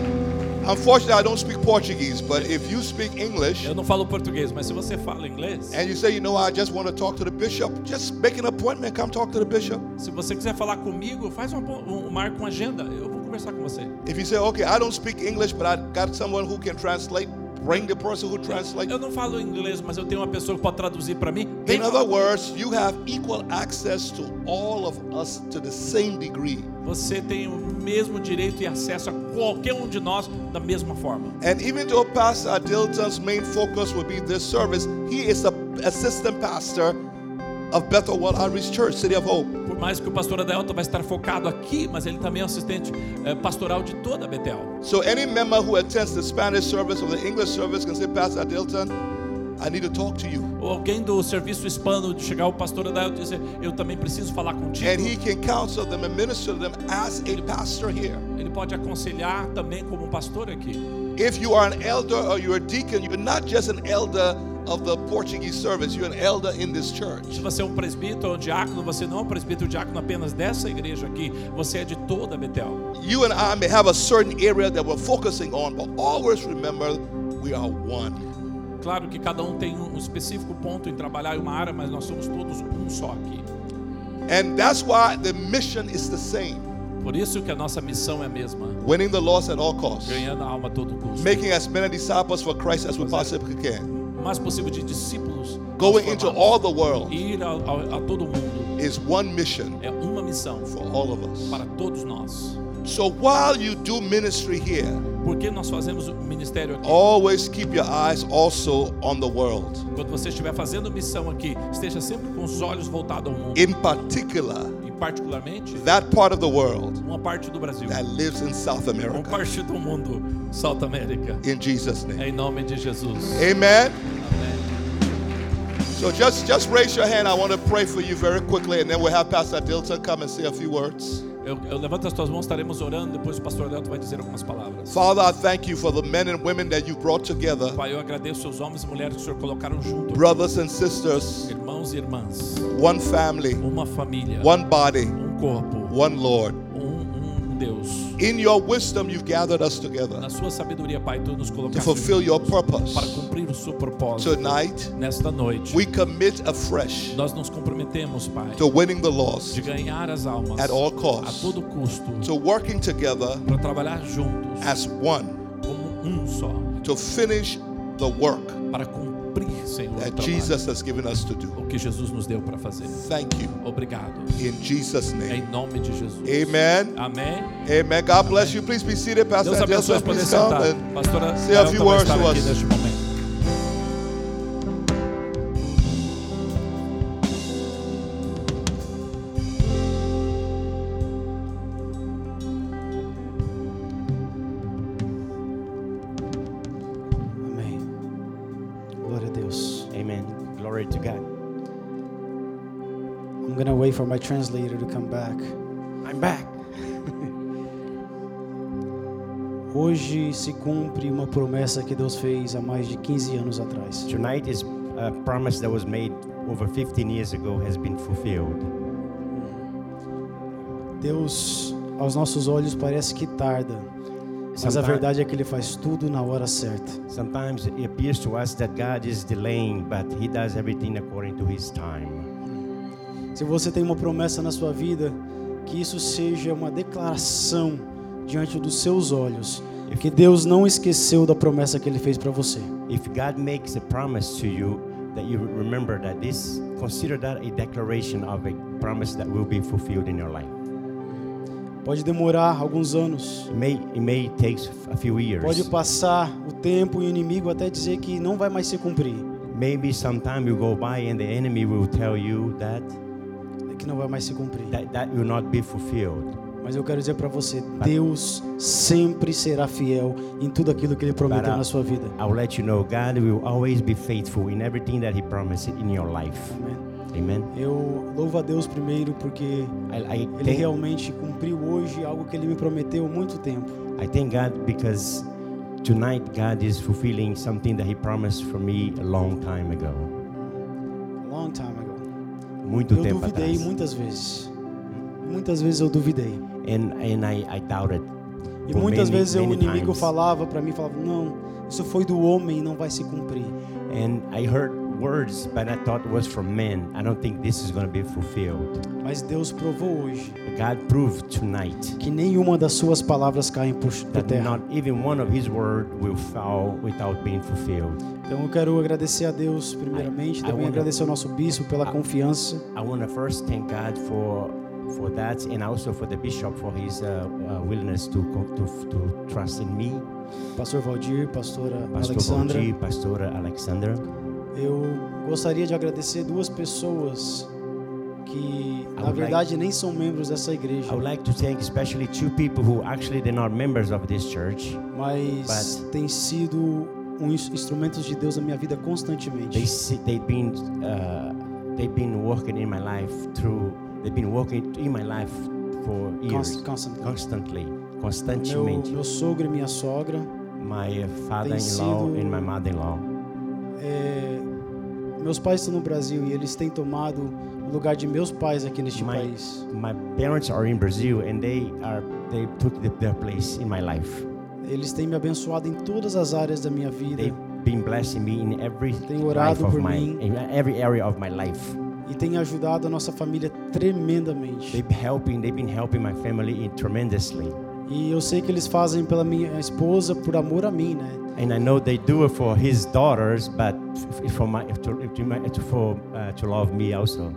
[SPEAKER 3] unfortunately I don't speak Portuguese, but if you speak English
[SPEAKER 2] Eu não falo português, mas se você fala inglês,
[SPEAKER 3] and you say, you know, I just want to talk to the bishop, just make an appointment, come talk to the bishop.
[SPEAKER 2] se você quiser falar comigo, faz um, um marca uma agenda. Eu vou conversar com você.
[SPEAKER 3] If you say, okay, I don't speak English, but I got someone who can translate, bring the person who translates.
[SPEAKER 2] Eu não falo inglês, mas eu tenho uma pessoa que pode traduzir para mim.
[SPEAKER 3] In other words, you have equal access to all of us to the same degree.
[SPEAKER 2] Você tem o mesmo direito e acesso a qualquer um de nós da mesma forma.
[SPEAKER 3] And even though Pastor Adilton's main focus will be this service, he is the assistant pastor of Bethel Outreach Church, City of Hope.
[SPEAKER 2] Por mais que o pastor Adelton vai estar focado aqui, mas ele também é assistente eh, pastoral de toda Betel.
[SPEAKER 3] So any member who attends the Spanish service or the English service can say, Pastor Adilton, I need to talk to you.
[SPEAKER 2] Ou alguém do serviço hispano chegar ao pastor Adelton e dizer: Eu também preciso falar contigo.
[SPEAKER 3] And he can counsel them and minister to them as a pastor here.
[SPEAKER 2] Ele pode aconselhar também como um pastor aqui.
[SPEAKER 3] If you are an elder or you're a deacon, you're not just an elder of the Portuguese service, you're an elder in this
[SPEAKER 2] Se
[SPEAKER 3] church.
[SPEAKER 2] você é um presbítero ou um diácono, você não é um presbítero ou diácono apenas dessa igreja aqui, você é de toda Betel.
[SPEAKER 3] You and I may have a certain area that we're focusing on, but always remember we are one.
[SPEAKER 2] Claro que cada um tem um específico ponto em trabalhar em uma área, mas nós somos todos um só aqui.
[SPEAKER 3] And that's why the mission is the same
[SPEAKER 2] Por isso que a nossa missão é a mesma,
[SPEAKER 3] winning the lost at all costs,
[SPEAKER 2] ganhando a alma a todo custo.
[SPEAKER 3] making as many disciples for Christ as we possibly can,
[SPEAKER 2] mais possível de discípulos.
[SPEAKER 3] going into all the world
[SPEAKER 2] Ir ao- ao- a todo mundo
[SPEAKER 3] is one mission
[SPEAKER 2] é uma missão
[SPEAKER 3] for all of us.
[SPEAKER 2] para todos nós.
[SPEAKER 3] So while you do ministry here,
[SPEAKER 2] Porque nós fazemos o ministério aqui.
[SPEAKER 3] always keep your eyes also on the world.
[SPEAKER 2] Quando você estiver fazendo missão aqui, esteja sempre com os olhos voltados ao mundo.
[SPEAKER 3] In particular,
[SPEAKER 2] particularmente,
[SPEAKER 3] that part of the world
[SPEAKER 2] uma parte do Brasil.
[SPEAKER 3] that lives in South
[SPEAKER 2] Uma
[SPEAKER 3] America.
[SPEAKER 2] parte do mundo, South América.
[SPEAKER 3] In Jesus' name.
[SPEAKER 2] Em nome de Jesus.
[SPEAKER 3] Amen. So just just raise your hand. I want to pray for you very quickly, and then we'll have Pastor Dilton come and say a few words.
[SPEAKER 2] Eu, eu levanto as tuas mãos, estaremos orando. Depois o pastor Delto vai dizer algumas palavras.
[SPEAKER 3] Father, I thank you for the men and women that you brought together,
[SPEAKER 2] Pai, eu agradeço os homens e mulheres que o Senhor colocaram junto.
[SPEAKER 3] brothers and sisters,
[SPEAKER 2] Irmãos e irmãs.
[SPEAKER 3] one family,
[SPEAKER 2] Uma família.
[SPEAKER 3] one body,
[SPEAKER 2] Um corpo.
[SPEAKER 3] one Lord.
[SPEAKER 2] Deus.
[SPEAKER 3] In your wisdom, you've gathered us together
[SPEAKER 2] Na sua sabedoria, Pai, tu nos
[SPEAKER 3] to
[SPEAKER 2] colocaste
[SPEAKER 3] fulfill your purpose.
[SPEAKER 2] para cumprir o seu propósito.
[SPEAKER 3] Tonight,
[SPEAKER 2] Nesta noite,
[SPEAKER 3] we commit afresh
[SPEAKER 2] nós nos comprometemos, Pai,
[SPEAKER 3] to winning the
[SPEAKER 2] de
[SPEAKER 3] lost
[SPEAKER 2] ganhar as almas
[SPEAKER 3] at all
[SPEAKER 2] a
[SPEAKER 3] costs,
[SPEAKER 2] todo custo,
[SPEAKER 3] to working together
[SPEAKER 2] para trabalhar juntos
[SPEAKER 3] as one
[SPEAKER 2] como um só,
[SPEAKER 3] to finish the work
[SPEAKER 2] para cumprir, Senhor, o
[SPEAKER 3] Jesus has given us to do.
[SPEAKER 2] o que Jesus nos deu para fazer.
[SPEAKER 3] Thank you.
[SPEAKER 2] Obrigado.
[SPEAKER 3] In Jesus'
[SPEAKER 2] Em
[SPEAKER 3] name.
[SPEAKER 2] nome de Jesus.
[SPEAKER 3] Amen.
[SPEAKER 2] Amém.
[SPEAKER 3] Amen. God bless you. Please be seated, Pastor
[SPEAKER 2] Deus abençoe
[SPEAKER 3] Anderson. Please come and say a few words to us.
[SPEAKER 6] I'm gonna wait for my translator to come back.
[SPEAKER 7] I'm back.
[SPEAKER 6] Hoje se cumpre uma promessa que Deus fez há mais de 15 anos atrás.
[SPEAKER 7] Tonight is a promise that was made over 15 years ago has been fulfilled.
[SPEAKER 6] Deus, aos nossos olhos, parece que tarda, mas a
[SPEAKER 7] Sometimes,
[SPEAKER 6] verdade é que Ele faz tudo na hora certa.
[SPEAKER 7] sometimes it appears to us that God is delaying, but He does everything according to His time.
[SPEAKER 6] Se você tem uma promessa na sua vida, que isso seja uma declaração diante dos seus olhos, que Deus não esqueceu da promessa que Ele fez para você.
[SPEAKER 7] If God makes a promise to you, that you remember that this, consider that a declaration of a promise that will be fulfilled in your life.
[SPEAKER 6] Pode demorar alguns anos,
[SPEAKER 7] It may, it may take a few years.
[SPEAKER 6] pode passar o tempo e o inimigo até dizer que não vai mais se cumprir,
[SPEAKER 7] Maybe some time will go by and the enemy will tell you that
[SPEAKER 6] que não vai mais se cumprir.
[SPEAKER 7] that, that will not be fulfilled.
[SPEAKER 6] Mas eu quero dizer para você, Deus sempre será fiel em tudo aquilo que Ele prometeu
[SPEAKER 7] Para-
[SPEAKER 6] na sua vida.
[SPEAKER 7] I'll let you know God will always be faithful in everything that He promised in your life. Amen.
[SPEAKER 6] Eu louvo a Deus primeiro porque
[SPEAKER 7] I, I,
[SPEAKER 6] Ele
[SPEAKER 7] thank,
[SPEAKER 6] realmente cumpriu hoje algo que Ele me prometeu há muito tempo.
[SPEAKER 7] I thank God because tonight God is fulfilling something that He promised for me a long time ago.
[SPEAKER 6] A long time ago.
[SPEAKER 7] Muito
[SPEAKER 6] Eu
[SPEAKER 7] tempo
[SPEAKER 6] duvidei
[SPEAKER 7] atrás.
[SPEAKER 6] muitas vezes. Muitas vezes eu duvidei.
[SPEAKER 7] And, and I, I doubted.
[SPEAKER 6] E
[SPEAKER 7] for
[SPEAKER 6] muitas
[SPEAKER 7] many,
[SPEAKER 6] vezes o
[SPEAKER 7] many
[SPEAKER 6] inimigo
[SPEAKER 7] times.
[SPEAKER 6] falava para mim, falava, não, isso foi do homem não vai se cumprir.
[SPEAKER 7] And I heard words, but I thought it was from men. I don't think this is going to be fulfilled.
[SPEAKER 6] Mas Deus provou hoje
[SPEAKER 7] God proved tonight
[SPEAKER 6] que nenhuma das suas palavras caem por, por
[SPEAKER 7] that
[SPEAKER 6] terra.
[SPEAKER 7] not even one of His word will fall without being fulfilled.
[SPEAKER 6] Então eu quero agradecer a Deus primeiramente,
[SPEAKER 7] I
[SPEAKER 6] também
[SPEAKER 7] wanna-
[SPEAKER 6] agradecer ao nosso bispo pela
[SPEAKER 7] I-
[SPEAKER 6] confiança.
[SPEAKER 7] I want to first thank God for for that, and also for the bishop for his uh, uh, willingness to, to to trust in me.
[SPEAKER 6] Pastor Valdir, pastora
[SPEAKER 7] Pastor
[SPEAKER 6] Alexandra.
[SPEAKER 7] Valdir, Pastora Alexander.
[SPEAKER 6] Eu gostaria de agradecer duas pessoas que na verdade nem são membros dessa igreja,
[SPEAKER 7] I would like to thank especially two people who actually they're not members of this church.
[SPEAKER 6] mas têm sido instrumentos de Deus na minha vida constantemente.
[SPEAKER 7] They see, they've been uh, they've been working in my life through they've been working in my life for years,
[SPEAKER 6] Const- constantly.
[SPEAKER 7] constantly,
[SPEAKER 6] Meu,
[SPEAKER 7] constantemente.
[SPEAKER 6] meu sogro e minha sogra
[SPEAKER 7] My father-in-law and my mother-in-law.
[SPEAKER 6] é, meus pais estão no Brasil e eles têm tomado o lugar de meus pais aqui neste
[SPEAKER 7] My,
[SPEAKER 6] país.
[SPEAKER 7] my parents are in Brazil and they are they took the, their place in my life.
[SPEAKER 6] Eles têm me abençoado em todas as áreas da minha vida.
[SPEAKER 7] They been blessing me in every
[SPEAKER 6] Tem orado
[SPEAKER 7] life of
[SPEAKER 6] por
[SPEAKER 7] my
[SPEAKER 6] mim.
[SPEAKER 7] in every area of my life.
[SPEAKER 6] e tem ajudado a nossa família tremendamente.
[SPEAKER 7] They've helping. They've been helping my family tremendously.
[SPEAKER 6] E eu sei que eles fazem pela minha esposa por amor a mim, né?
[SPEAKER 7] And I know they do it for his daughters, but for my to, to for uh, to love me also.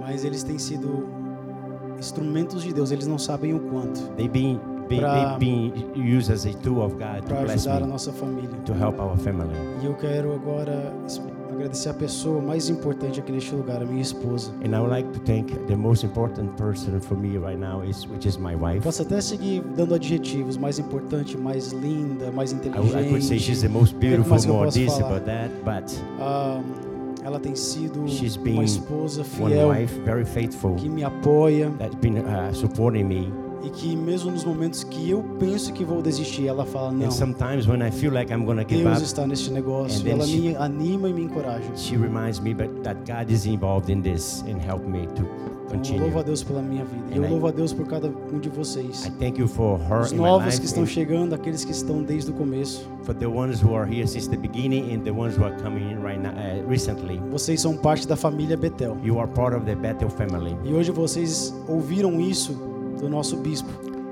[SPEAKER 6] Mas eles têm sido instrumentos de Deus, eles não sabem o quanto
[SPEAKER 7] They've been, been
[SPEAKER 6] Pra-
[SPEAKER 7] they've been used as a tool of God to
[SPEAKER 6] para
[SPEAKER 7] bless
[SPEAKER 6] ajudar a nossa família.
[SPEAKER 7] to help our family.
[SPEAKER 6] E eu quero agora agradecer a pessoa mais importante aqui neste lugar, a minha esposa.
[SPEAKER 7] And I would like to thank the most important person for me right now is which is my wife.
[SPEAKER 6] Posso até seguir dando adjetivos, mais importante, mais linda, mais
[SPEAKER 7] I, w- I could say she's
[SPEAKER 6] inteligente.
[SPEAKER 7] the most beautiful,
[SPEAKER 6] eu
[SPEAKER 7] more this
[SPEAKER 6] falar?
[SPEAKER 7] about that, but
[SPEAKER 6] Ah, ela tem sido
[SPEAKER 7] She's
[SPEAKER 6] uma
[SPEAKER 7] been
[SPEAKER 6] esposa fiel
[SPEAKER 7] wife very faithful
[SPEAKER 6] que me apoia
[SPEAKER 7] that's been uh, supporting me.
[SPEAKER 6] E que mesmo nos momentos que eu penso que vou desistir, ela fala não.
[SPEAKER 7] And sometimes when I feel like I'm gonna give
[SPEAKER 6] Deus
[SPEAKER 7] up,
[SPEAKER 6] está neste negócio. Ela
[SPEAKER 7] she-
[SPEAKER 6] me anima e me encoraja.
[SPEAKER 7] she reminds me that God is involved in this and help me to
[SPEAKER 6] Então, eu
[SPEAKER 7] continue.
[SPEAKER 6] louvo a Deus pela minha vida.
[SPEAKER 7] And
[SPEAKER 6] eu
[SPEAKER 7] I-
[SPEAKER 6] louvo a Deus por cada um de vocês.
[SPEAKER 7] I thank you for her
[SPEAKER 6] Os novos que estão
[SPEAKER 7] and
[SPEAKER 6] chegando, aqueles que estão desde o começo.
[SPEAKER 7] for the ones who are here since the beginning and the ones who are coming in right now uh, recently.
[SPEAKER 6] Vocês são parte da família Betel.
[SPEAKER 7] You are part of the Bethel family.
[SPEAKER 6] E hoje vocês ouviram isso do nosso bispo.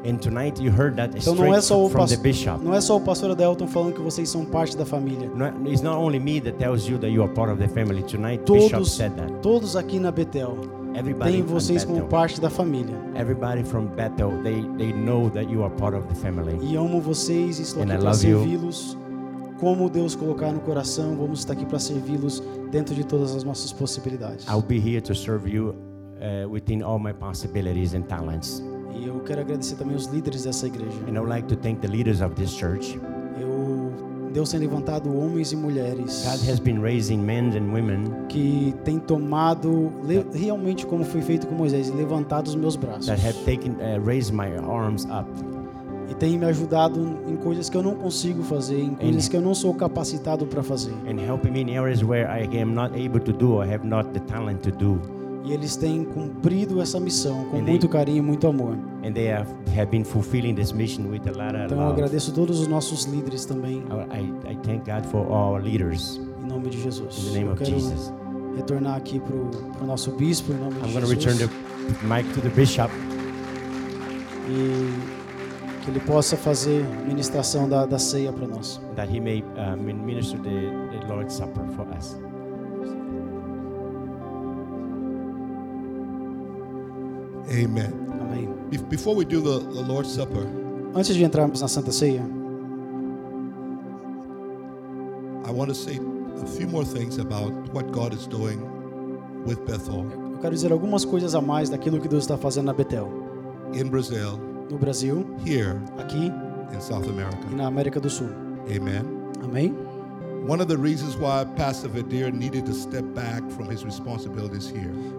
[SPEAKER 7] And tonight you heard that
[SPEAKER 6] Então não é só o
[SPEAKER 7] from the
[SPEAKER 6] pastor,
[SPEAKER 7] bishop.
[SPEAKER 6] não é só o pastor Adelton falando que vocês são parte da família.
[SPEAKER 7] Not, it's not only me that tells you that you are part of the family. Tonight, Bishop
[SPEAKER 6] Todos,
[SPEAKER 7] said that.
[SPEAKER 6] todos aqui na Betel
[SPEAKER 7] Everybody
[SPEAKER 6] têm
[SPEAKER 7] from
[SPEAKER 6] vocês como
[SPEAKER 7] Bethel,
[SPEAKER 6] parte da família.
[SPEAKER 7] everybody from Bethel, they, they know that you are part of the family.
[SPEAKER 6] E amo vocês e estou
[SPEAKER 7] And
[SPEAKER 6] aqui para servi-los. Como Deus colocar no coração, vamos estar aqui para servi-los dentro de todas as nossas possibilidades.
[SPEAKER 7] I'll be here to serve you uh, within all my possibilities and talents.
[SPEAKER 6] E eu quero agradecer também os líderes dessa igreja.
[SPEAKER 7] And I would like to thank the leaders of this church.
[SPEAKER 6] Eu, Deus tem levantado homens e mulheres
[SPEAKER 7] God has been raising men and women
[SPEAKER 6] que têm tomado realmente como foi feito com Moisés, levantado os meus braços
[SPEAKER 7] that have taken, uh, raised my arms up
[SPEAKER 6] e têm me ajudado em coisas que eu não consigo fazer, em coisas que eu não sou capacitado para fazer.
[SPEAKER 7] and helping me in areas where I am not able to do or have not the talent to do.
[SPEAKER 6] E eles têm cumprido essa missão com
[SPEAKER 7] And
[SPEAKER 6] muito
[SPEAKER 7] they-
[SPEAKER 6] carinho e muito amor.
[SPEAKER 7] Have, have been fulfilling this mission with a lot of
[SPEAKER 6] Então eu
[SPEAKER 7] love.
[SPEAKER 6] agradeço todos os nossos líderes também,
[SPEAKER 7] I, I, thank God for all leaders
[SPEAKER 6] em nome de Jesus.
[SPEAKER 7] in the name
[SPEAKER 6] Eu
[SPEAKER 7] of Jesus.
[SPEAKER 6] retornar aqui para o nosso bispo, em nome
[SPEAKER 7] I'm
[SPEAKER 6] de Jesus.
[SPEAKER 7] return the mic to the bishop
[SPEAKER 6] E que ele possa fazer ministração da, da ceia para nós.
[SPEAKER 7] that he may uh, min- minister the, the Lord's Supper for us.
[SPEAKER 3] Amen.
[SPEAKER 6] Amém.
[SPEAKER 3] Be- Before we do the, the Lord's Supper,
[SPEAKER 6] Antes de entrarmos na Santa Ceia,
[SPEAKER 3] I want to say a few more things about what God is doing with Bethel
[SPEAKER 6] eu quero dizer algumas coisas a mais daquilo que Deus está fazendo na Betel,
[SPEAKER 3] in Brazil,
[SPEAKER 6] no Brasil,
[SPEAKER 3] here
[SPEAKER 6] aqui
[SPEAKER 3] in South
[SPEAKER 6] e
[SPEAKER 3] America.
[SPEAKER 6] na América do Sul.
[SPEAKER 3] Amen.
[SPEAKER 6] Amém?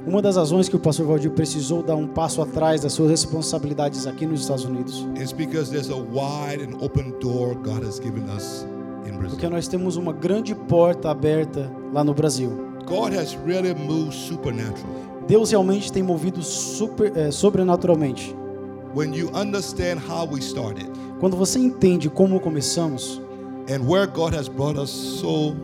[SPEAKER 6] Uma das razões que o pastor Valdir precisou dar um passo atrás das suas responsabilidades aqui nos Estados Unidos,
[SPEAKER 3] is because there's a wide and open door God has given us in
[SPEAKER 6] porque nós temos uma grande porta aberta lá no Brasil.
[SPEAKER 3] God has really moved supernaturally.
[SPEAKER 6] Deus realmente tem movido super, eh, sobrenaturalmente.
[SPEAKER 3] When you understand how we started
[SPEAKER 6] Quando você entende como começamos
[SPEAKER 3] and where God has brought us so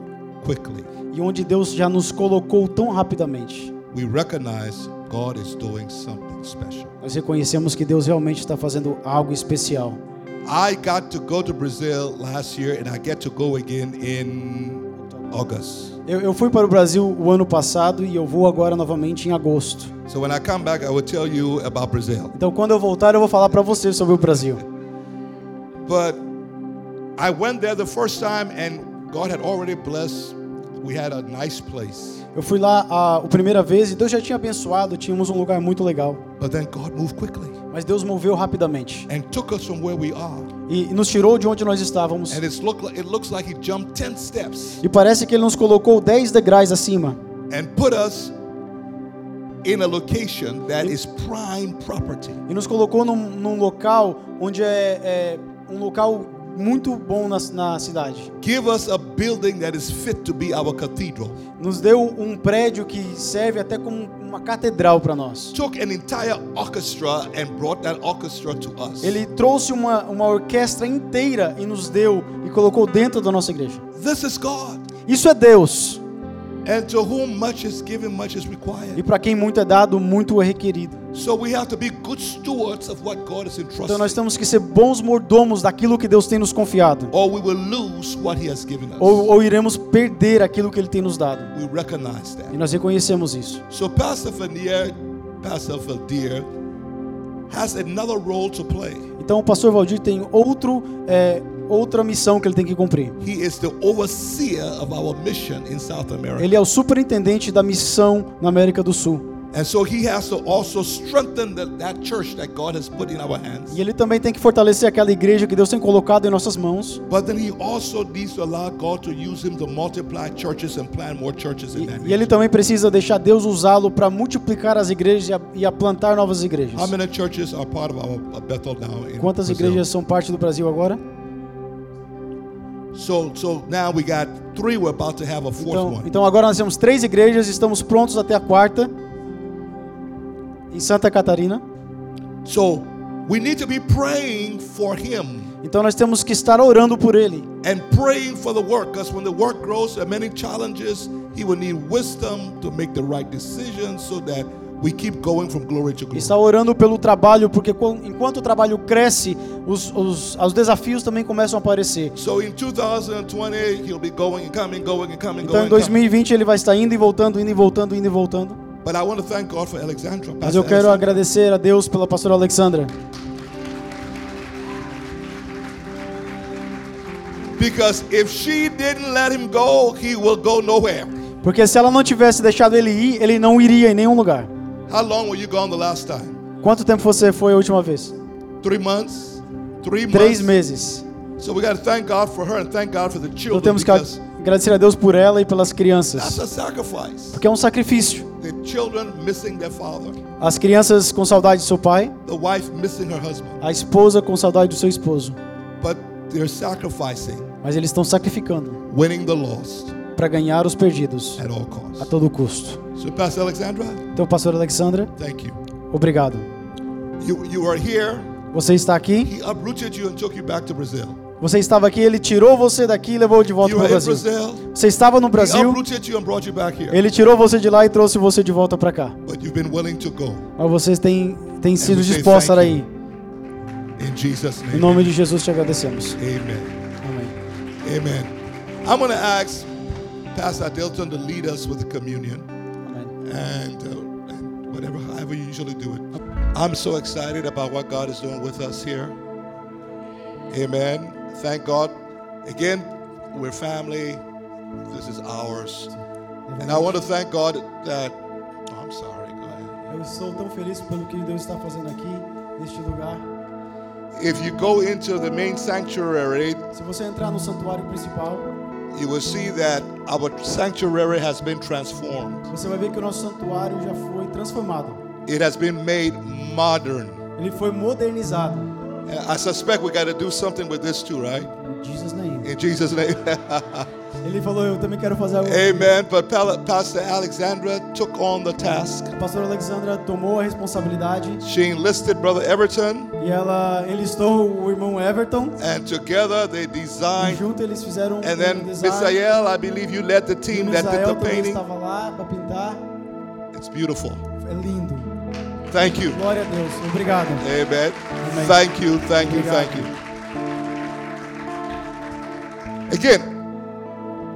[SPEAKER 3] quickly,
[SPEAKER 6] e onde Deus já nos colocou tão rapidamente,
[SPEAKER 3] we recognize God is doing something special.
[SPEAKER 6] nós reconhecemos que Deus realmente está fazendo algo especial.
[SPEAKER 3] I got to go to Brazil last year and I get to go again in August.
[SPEAKER 6] Eu, eu fui para o Brasil o ano passado e eu vou agora novamente em agosto.
[SPEAKER 3] So when I come back, I will tell you about Brazil.
[SPEAKER 6] Então, quando eu voltar, eu vou falar para você sobre o Brasil.
[SPEAKER 3] But I went there the first time and God had already blessed. We had a nice place.
[SPEAKER 6] Eu fui lá a, a primeira vez e Deus já tinha abençoado, tínhamos um lugar muito legal.
[SPEAKER 3] But then God moved quickly
[SPEAKER 6] Mas Deus moveu rapidamente
[SPEAKER 3] and took us from where we are.
[SPEAKER 6] e, e nos tirou de onde nós estávamos.
[SPEAKER 3] And look it looks like He jumped 10 steps
[SPEAKER 6] E parece que Ele nos colocou 10 degraus acima
[SPEAKER 3] and put us in a location that is prime property.
[SPEAKER 6] e nos colocou num, num local onde é, é um local muito bom na, na cidade.
[SPEAKER 3] Give us a building that is fit to be our cathedral.
[SPEAKER 6] Nos deu um prédio que serve até como uma catedral para nós.
[SPEAKER 3] Took an entire orchestra and brought that orchestra to us.
[SPEAKER 6] Ele trouxe uma, uma orquestra inteira e nos deu e colocou dentro da nossa igreja.
[SPEAKER 3] This is God.
[SPEAKER 6] Isso é Deus. E
[SPEAKER 3] required.
[SPEAKER 6] para quem muito é dado, muito é requerido.
[SPEAKER 3] So we have to be good stewards of what God has
[SPEAKER 6] Então nós
[SPEAKER 3] entrusted,
[SPEAKER 6] temos que ser bons mordomos daquilo que Deus tem nos confiado.
[SPEAKER 3] or we will lose what He has given us.
[SPEAKER 6] Ou, ou iremos perder aquilo que Ele tem nos dado.
[SPEAKER 3] We recognize
[SPEAKER 6] E nós reconhecemos isso.
[SPEAKER 3] So Pastor Fanier, Pastor Valdir, has another role to play.
[SPEAKER 6] Então o pastor Valdir tem outro, é, outra missão que ele tem que cumprir.
[SPEAKER 3] He is the overseer of our mission in South America.
[SPEAKER 6] Ele é o superintendente da missão na América do Sul.
[SPEAKER 3] And so he has to also strengthen the, that church that God has put in our hands.
[SPEAKER 6] E ele também tem que fortalecer aquela igreja que Deus tem colocado em nossas mãos.
[SPEAKER 3] But then he also needs to allow God to use him to multiply churches and plant more churches in that
[SPEAKER 6] E ele também precisa deixar Deus usá-lo para multiplicar as igrejas e a, e a plantar novas igrejas.
[SPEAKER 3] How many churches are part of our Bethel now in
[SPEAKER 6] Quantas igrejas são parte do Brasil agora?
[SPEAKER 3] So so now we got three. We're about to have a fourth
[SPEAKER 6] Então,
[SPEAKER 3] one.
[SPEAKER 6] então agora nós temos três igrejas, estamos prontos até a quarta em Santa Catarina.
[SPEAKER 3] So we need to be praying for him
[SPEAKER 6] Então nós temos que estar orando por ele
[SPEAKER 3] and praying for the work, because when the work grows, there are many challenges. He will need wisdom to make the right decisions so that we keep going from glory to glory.
[SPEAKER 6] está orando pelo trabalho, porque quan- enquanto o trabalho cresce, os, os, os desafios também começam a aparecer.
[SPEAKER 3] So in 2020, he'll be going and coming, going and coming,
[SPEAKER 6] Então em
[SPEAKER 3] and coming.
[SPEAKER 6] 2020 ele vai estar indo e voltando, indo e voltando, indo e voltando.
[SPEAKER 3] But I want to thank God for Alexandra.
[SPEAKER 6] Mas eu quero
[SPEAKER 3] Alexandra.
[SPEAKER 6] agradecer a Deus pela pastora Alexandra.
[SPEAKER 3] Because if she didn't let him go, he will go nowhere.
[SPEAKER 6] Porque se ela não tivesse deixado ele ir, ele não iria em nenhum lugar.
[SPEAKER 3] How long were you gone the last time?
[SPEAKER 6] Quanto tempo você foi a última vez?
[SPEAKER 3] Three months? Three
[SPEAKER 6] Três
[SPEAKER 3] months.
[SPEAKER 6] meses.
[SPEAKER 3] So we got to thank God for her and thank God for the
[SPEAKER 6] Então
[SPEAKER 3] children
[SPEAKER 6] temos que agradecer a Deus por ela e pelas
[SPEAKER 3] that's
[SPEAKER 6] crianças.
[SPEAKER 3] a sacrifice.
[SPEAKER 6] Porque é um sacrifício.
[SPEAKER 3] The children missing their father,
[SPEAKER 6] As crianças com saudade de seu pai,
[SPEAKER 3] the wife missing her husband,
[SPEAKER 6] a esposa com saudade do seu esposo.
[SPEAKER 3] but they're sacrificing,
[SPEAKER 6] Mas eles estão sacrificando
[SPEAKER 3] winning the lost
[SPEAKER 6] para ganhar os perdidos
[SPEAKER 3] at all
[SPEAKER 6] a todo custo.
[SPEAKER 3] So, Pastor Alexandra,
[SPEAKER 6] Então, pastor Alexandra,
[SPEAKER 3] thank you.
[SPEAKER 6] obrigado.
[SPEAKER 3] You you are here.
[SPEAKER 6] Você está aqui,
[SPEAKER 3] He uprooted you and took you back to Brazil.
[SPEAKER 6] você estava aqui, ele tirou você daqui e levou de volta para o Brasil.
[SPEAKER 3] Brasil.
[SPEAKER 6] Você estava no Brasil, ele tirou você de lá e trouxe você de volta para cá. Mas vocês têm, têm sido dispostos a ir. Em nome de Jesus te agradecemos.
[SPEAKER 3] Amen.
[SPEAKER 6] Amém.
[SPEAKER 3] Amen. Pastor Adelton to lead us with the communion
[SPEAKER 6] Amém.
[SPEAKER 3] and, uh, and whatever, however you usually do it. I'm so excited about what God is doing with us here. Amen. Thank God. Again, we're family. This is ours. And I want to thank God that. Oh, I'm sorry. Go ahead.
[SPEAKER 6] Eu sou tão feliz pelo que Deus está fazendo aqui, neste lugar.
[SPEAKER 3] If you go into the main sanctuary,
[SPEAKER 6] Se você entrar no santuário principal,
[SPEAKER 3] you will see that our sanctuary has been transformed.
[SPEAKER 6] você vai ver que o nosso santuário já foi transformado.
[SPEAKER 3] It has been made modern.
[SPEAKER 6] Ele foi modernizado.
[SPEAKER 3] I suspect we got to do something with this too, right?
[SPEAKER 6] Jesus.
[SPEAKER 3] In Jesus' name.
[SPEAKER 6] Ele falou, eu também quero fazer algo.
[SPEAKER 3] Amen. But Pastor Alexandra took on the task.
[SPEAKER 6] Pastor Alexandra tomou a responsabilidade
[SPEAKER 3] She enlisted Brother Everton,
[SPEAKER 6] e ela enlistou o irmão Everton.
[SPEAKER 3] and together they designed.
[SPEAKER 6] E junto eles fizeram
[SPEAKER 3] And
[SPEAKER 6] um
[SPEAKER 3] then
[SPEAKER 6] design.
[SPEAKER 3] Misael, I believe you led the
[SPEAKER 6] E
[SPEAKER 3] team that did the painting.
[SPEAKER 6] estava lá para pintar.
[SPEAKER 3] It's beautiful.
[SPEAKER 6] É lindo.
[SPEAKER 3] Thank you.
[SPEAKER 6] Glória a Deus. Obrigado.
[SPEAKER 3] Amen.
[SPEAKER 6] Amen.
[SPEAKER 3] Thank you, thank you,
[SPEAKER 6] Obrigado.
[SPEAKER 3] thank you. Again,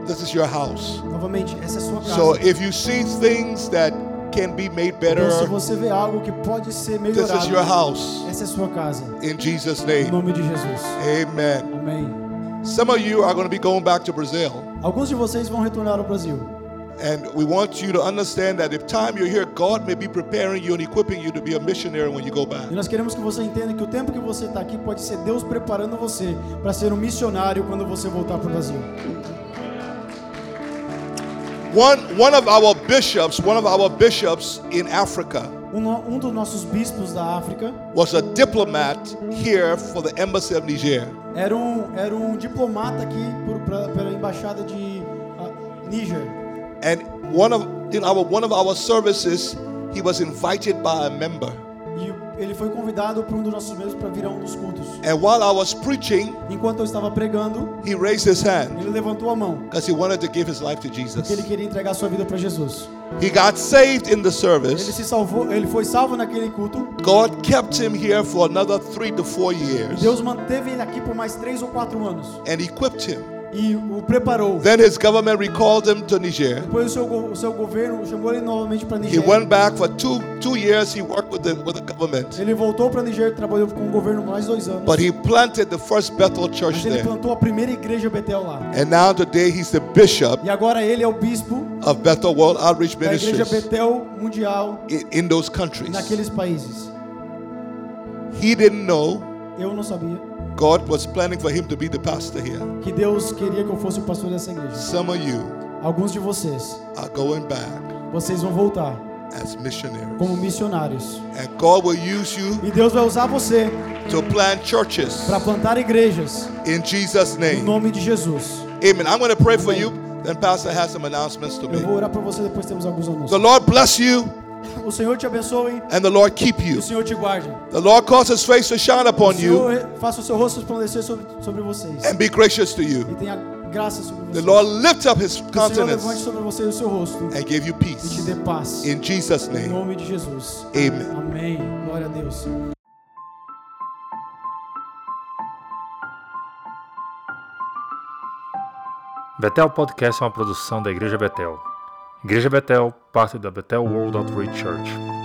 [SPEAKER 3] this is your house.
[SPEAKER 6] Novamente, essa é sua casa.
[SPEAKER 3] So if you see things that can be made better,
[SPEAKER 6] Então, se você vê algo que pode ser
[SPEAKER 3] this is
[SPEAKER 6] melhorado,
[SPEAKER 3] your house.
[SPEAKER 6] essa é sua casa.
[SPEAKER 3] In Jesus'
[SPEAKER 6] Em
[SPEAKER 3] name.
[SPEAKER 6] nome de Jesus.
[SPEAKER 3] Amen.
[SPEAKER 6] Amém.
[SPEAKER 3] Some of you are going to be going back to Brazil.
[SPEAKER 6] Alguns de vocês vão retornar ao Brasil.
[SPEAKER 3] And we want you to understand that if time you're here, God may be preparing you and equipping you to be a missionary when you go back.
[SPEAKER 6] E nós queremos que você entenda que o tempo que você está aqui pode ser Deus preparando você para ser um missionário quando você voltar para o Brasil.
[SPEAKER 3] One, one of our bishops, one of our bishops in Africa,
[SPEAKER 6] Um, um dos nossos bispos da África
[SPEAKER 3] was a diplomat here for the embassy of Niger.
[SPEAKER 6] era um, era um diplomata aqui por, pra, pela embaixada de ah, Níger.
[SPEAKER 3] And one of in our one of our services, he was invited by a member.
[SPEAKER 6] E ele foi convidado por um dos nossos membros para vir a um dos cultos.
[SPEAKER 3] And while I was preaching,
[SPEAKER 6] Enquanto eu estava pregando,
[SPEAKER 3] he raised his hand
[SPEAKER 6] ele levantou a mão,
[SPEAKER 3] because he wanted to give his life to
[SPEAKER 6] porque ele
[SPEAKER 3] Jesus.
[SPEAKER 6] queria entregar sua vida para Jesus.
[SPEAKER 3] He got saved in the
[SPEAKER 6] Ele
[SPEAKER 3] service.
[SPEAKER 6] se salvou, ele foi salvo naquele culto.
[SPEAKER 3] God kept him here for another three to four
[SPEAKER 6] E
[SPEAKER 3] years
[SPEAKER 6] Deus manteve ele aqui por mais três ou quatro anos
[SPEAKER 3] and equipped him.
[SPEAKER 6] E o preparou.
[SPEAKER 3] Then his government recalled him to Niger.
[SPEAKER 6] Depois o seu, o seu governo chamou ele novamente para
[SPEAKER 3] He
[SPEAKER 6] Niger.
[SPEAKER 3] went back for two two years. He worked with the with the government,
[SPEAKER 6] Ele voltou para Niger, trabalhou com o governo mais dois anos.
[SPEAKER 3] but he planted the first Bethel church
[SPEAKER 6] Mas ele
[SPEAKER 3] there.
[SPEAKER 6] plantou a primeira igreja Betel lá.
[SPEAKER 3] And now today he's the bishop
[SPEAKER 6] E agora ele é o bispo
[SPEAKER 3] of Bethel World Outreach
[SPEAKER 6] da igreja
[SPEAKER 3] Ministries
[SPEAKER 6] Betel mundial
[SPEAKER 3] in, in those countries.
[SPEAKER 6] naqueles países.
[SPEAKER 3] He didn't know
[SPEAKER 6] Eu não sabia
[SPEAKER 3] God was planning for him to be the pastor here.
[SPEAKER 6] que Deus queria que eu fosse o pastor dessa igreja.
[SPEAKER 3] Some of you
[SPEAKER 6] Alguns de vocês,
[SPEAKER 3] are going back
[SPEAKER 6] vocês vão voltar
[SPEAKER 3] as missionaries.
[SPEAKER 6] como missionários.
[SPEAKER 3] And God will use you
[SPEAKER 6] E Deus vai usar você
[SPEAKER 3] to plant churches
[SPEAKER 6] para plantar igrejas
[SPEAKER 3] in Jesus'
[SPEAKER 6] em
[SPEAKER 3] name.
[SPEAKER 6] nome de Jesus.
[SPEAKER 3] Amen. I'm going to pray for you. Then Pastor has some announcements to
[SPEAKER 6] Eu
[SPEAKER 3] make.
[SPEAKER 6] vou orar por você depois temos alguns
[SPEAKER 3] The
[SPEAKER 6] anúncios.
[SPEAKER 3] Lord bless you
[SPEAKER 6] O Senhor te abençoe
[SPEAKER 3] and the Lord keep you.
[SPEAKER 6] o Senhor te guarde.
[SPEAKER 3] The Lord cause his face to shine
[SPEAKER 6] O
[SPEAKER 3] upon you
[SPEAKER 6] Senhor faça o seu rosto resplandecer sobre, sobre vocês.
[SPEAKER 3] and be gracious to you.
[SPEAKER 6] E tenha graça sobre
[SPEAKER 3] The
[SPEAKER 6] vocês.
[SPEAKER 3] Lord lift up his
[SPEAKER 6] Que o Senhor levante
[SPEAKER 3] countenance
[SPEAKER 6] sobre vocês o seu rosto
[SPEAKER 3] and give you
[SPEAKER 6] e te
[SPEAKER 3] peace.
[SPEAKER 6] dê paz.
[SPEAKER 3] In Jesus'
[SPEAKER 6] Em
[SPEAKER 3] name.
[SPEAKER 6] nome de Jesus.
[SPEAKER 3] Amen.
[SPEAKER 6] Amém. Glória a Deus.
[SPEAKER 8] Betel Podcast é uma produção da Igreja Betel. Igreja Betel, parte da Betel World Outreach Church.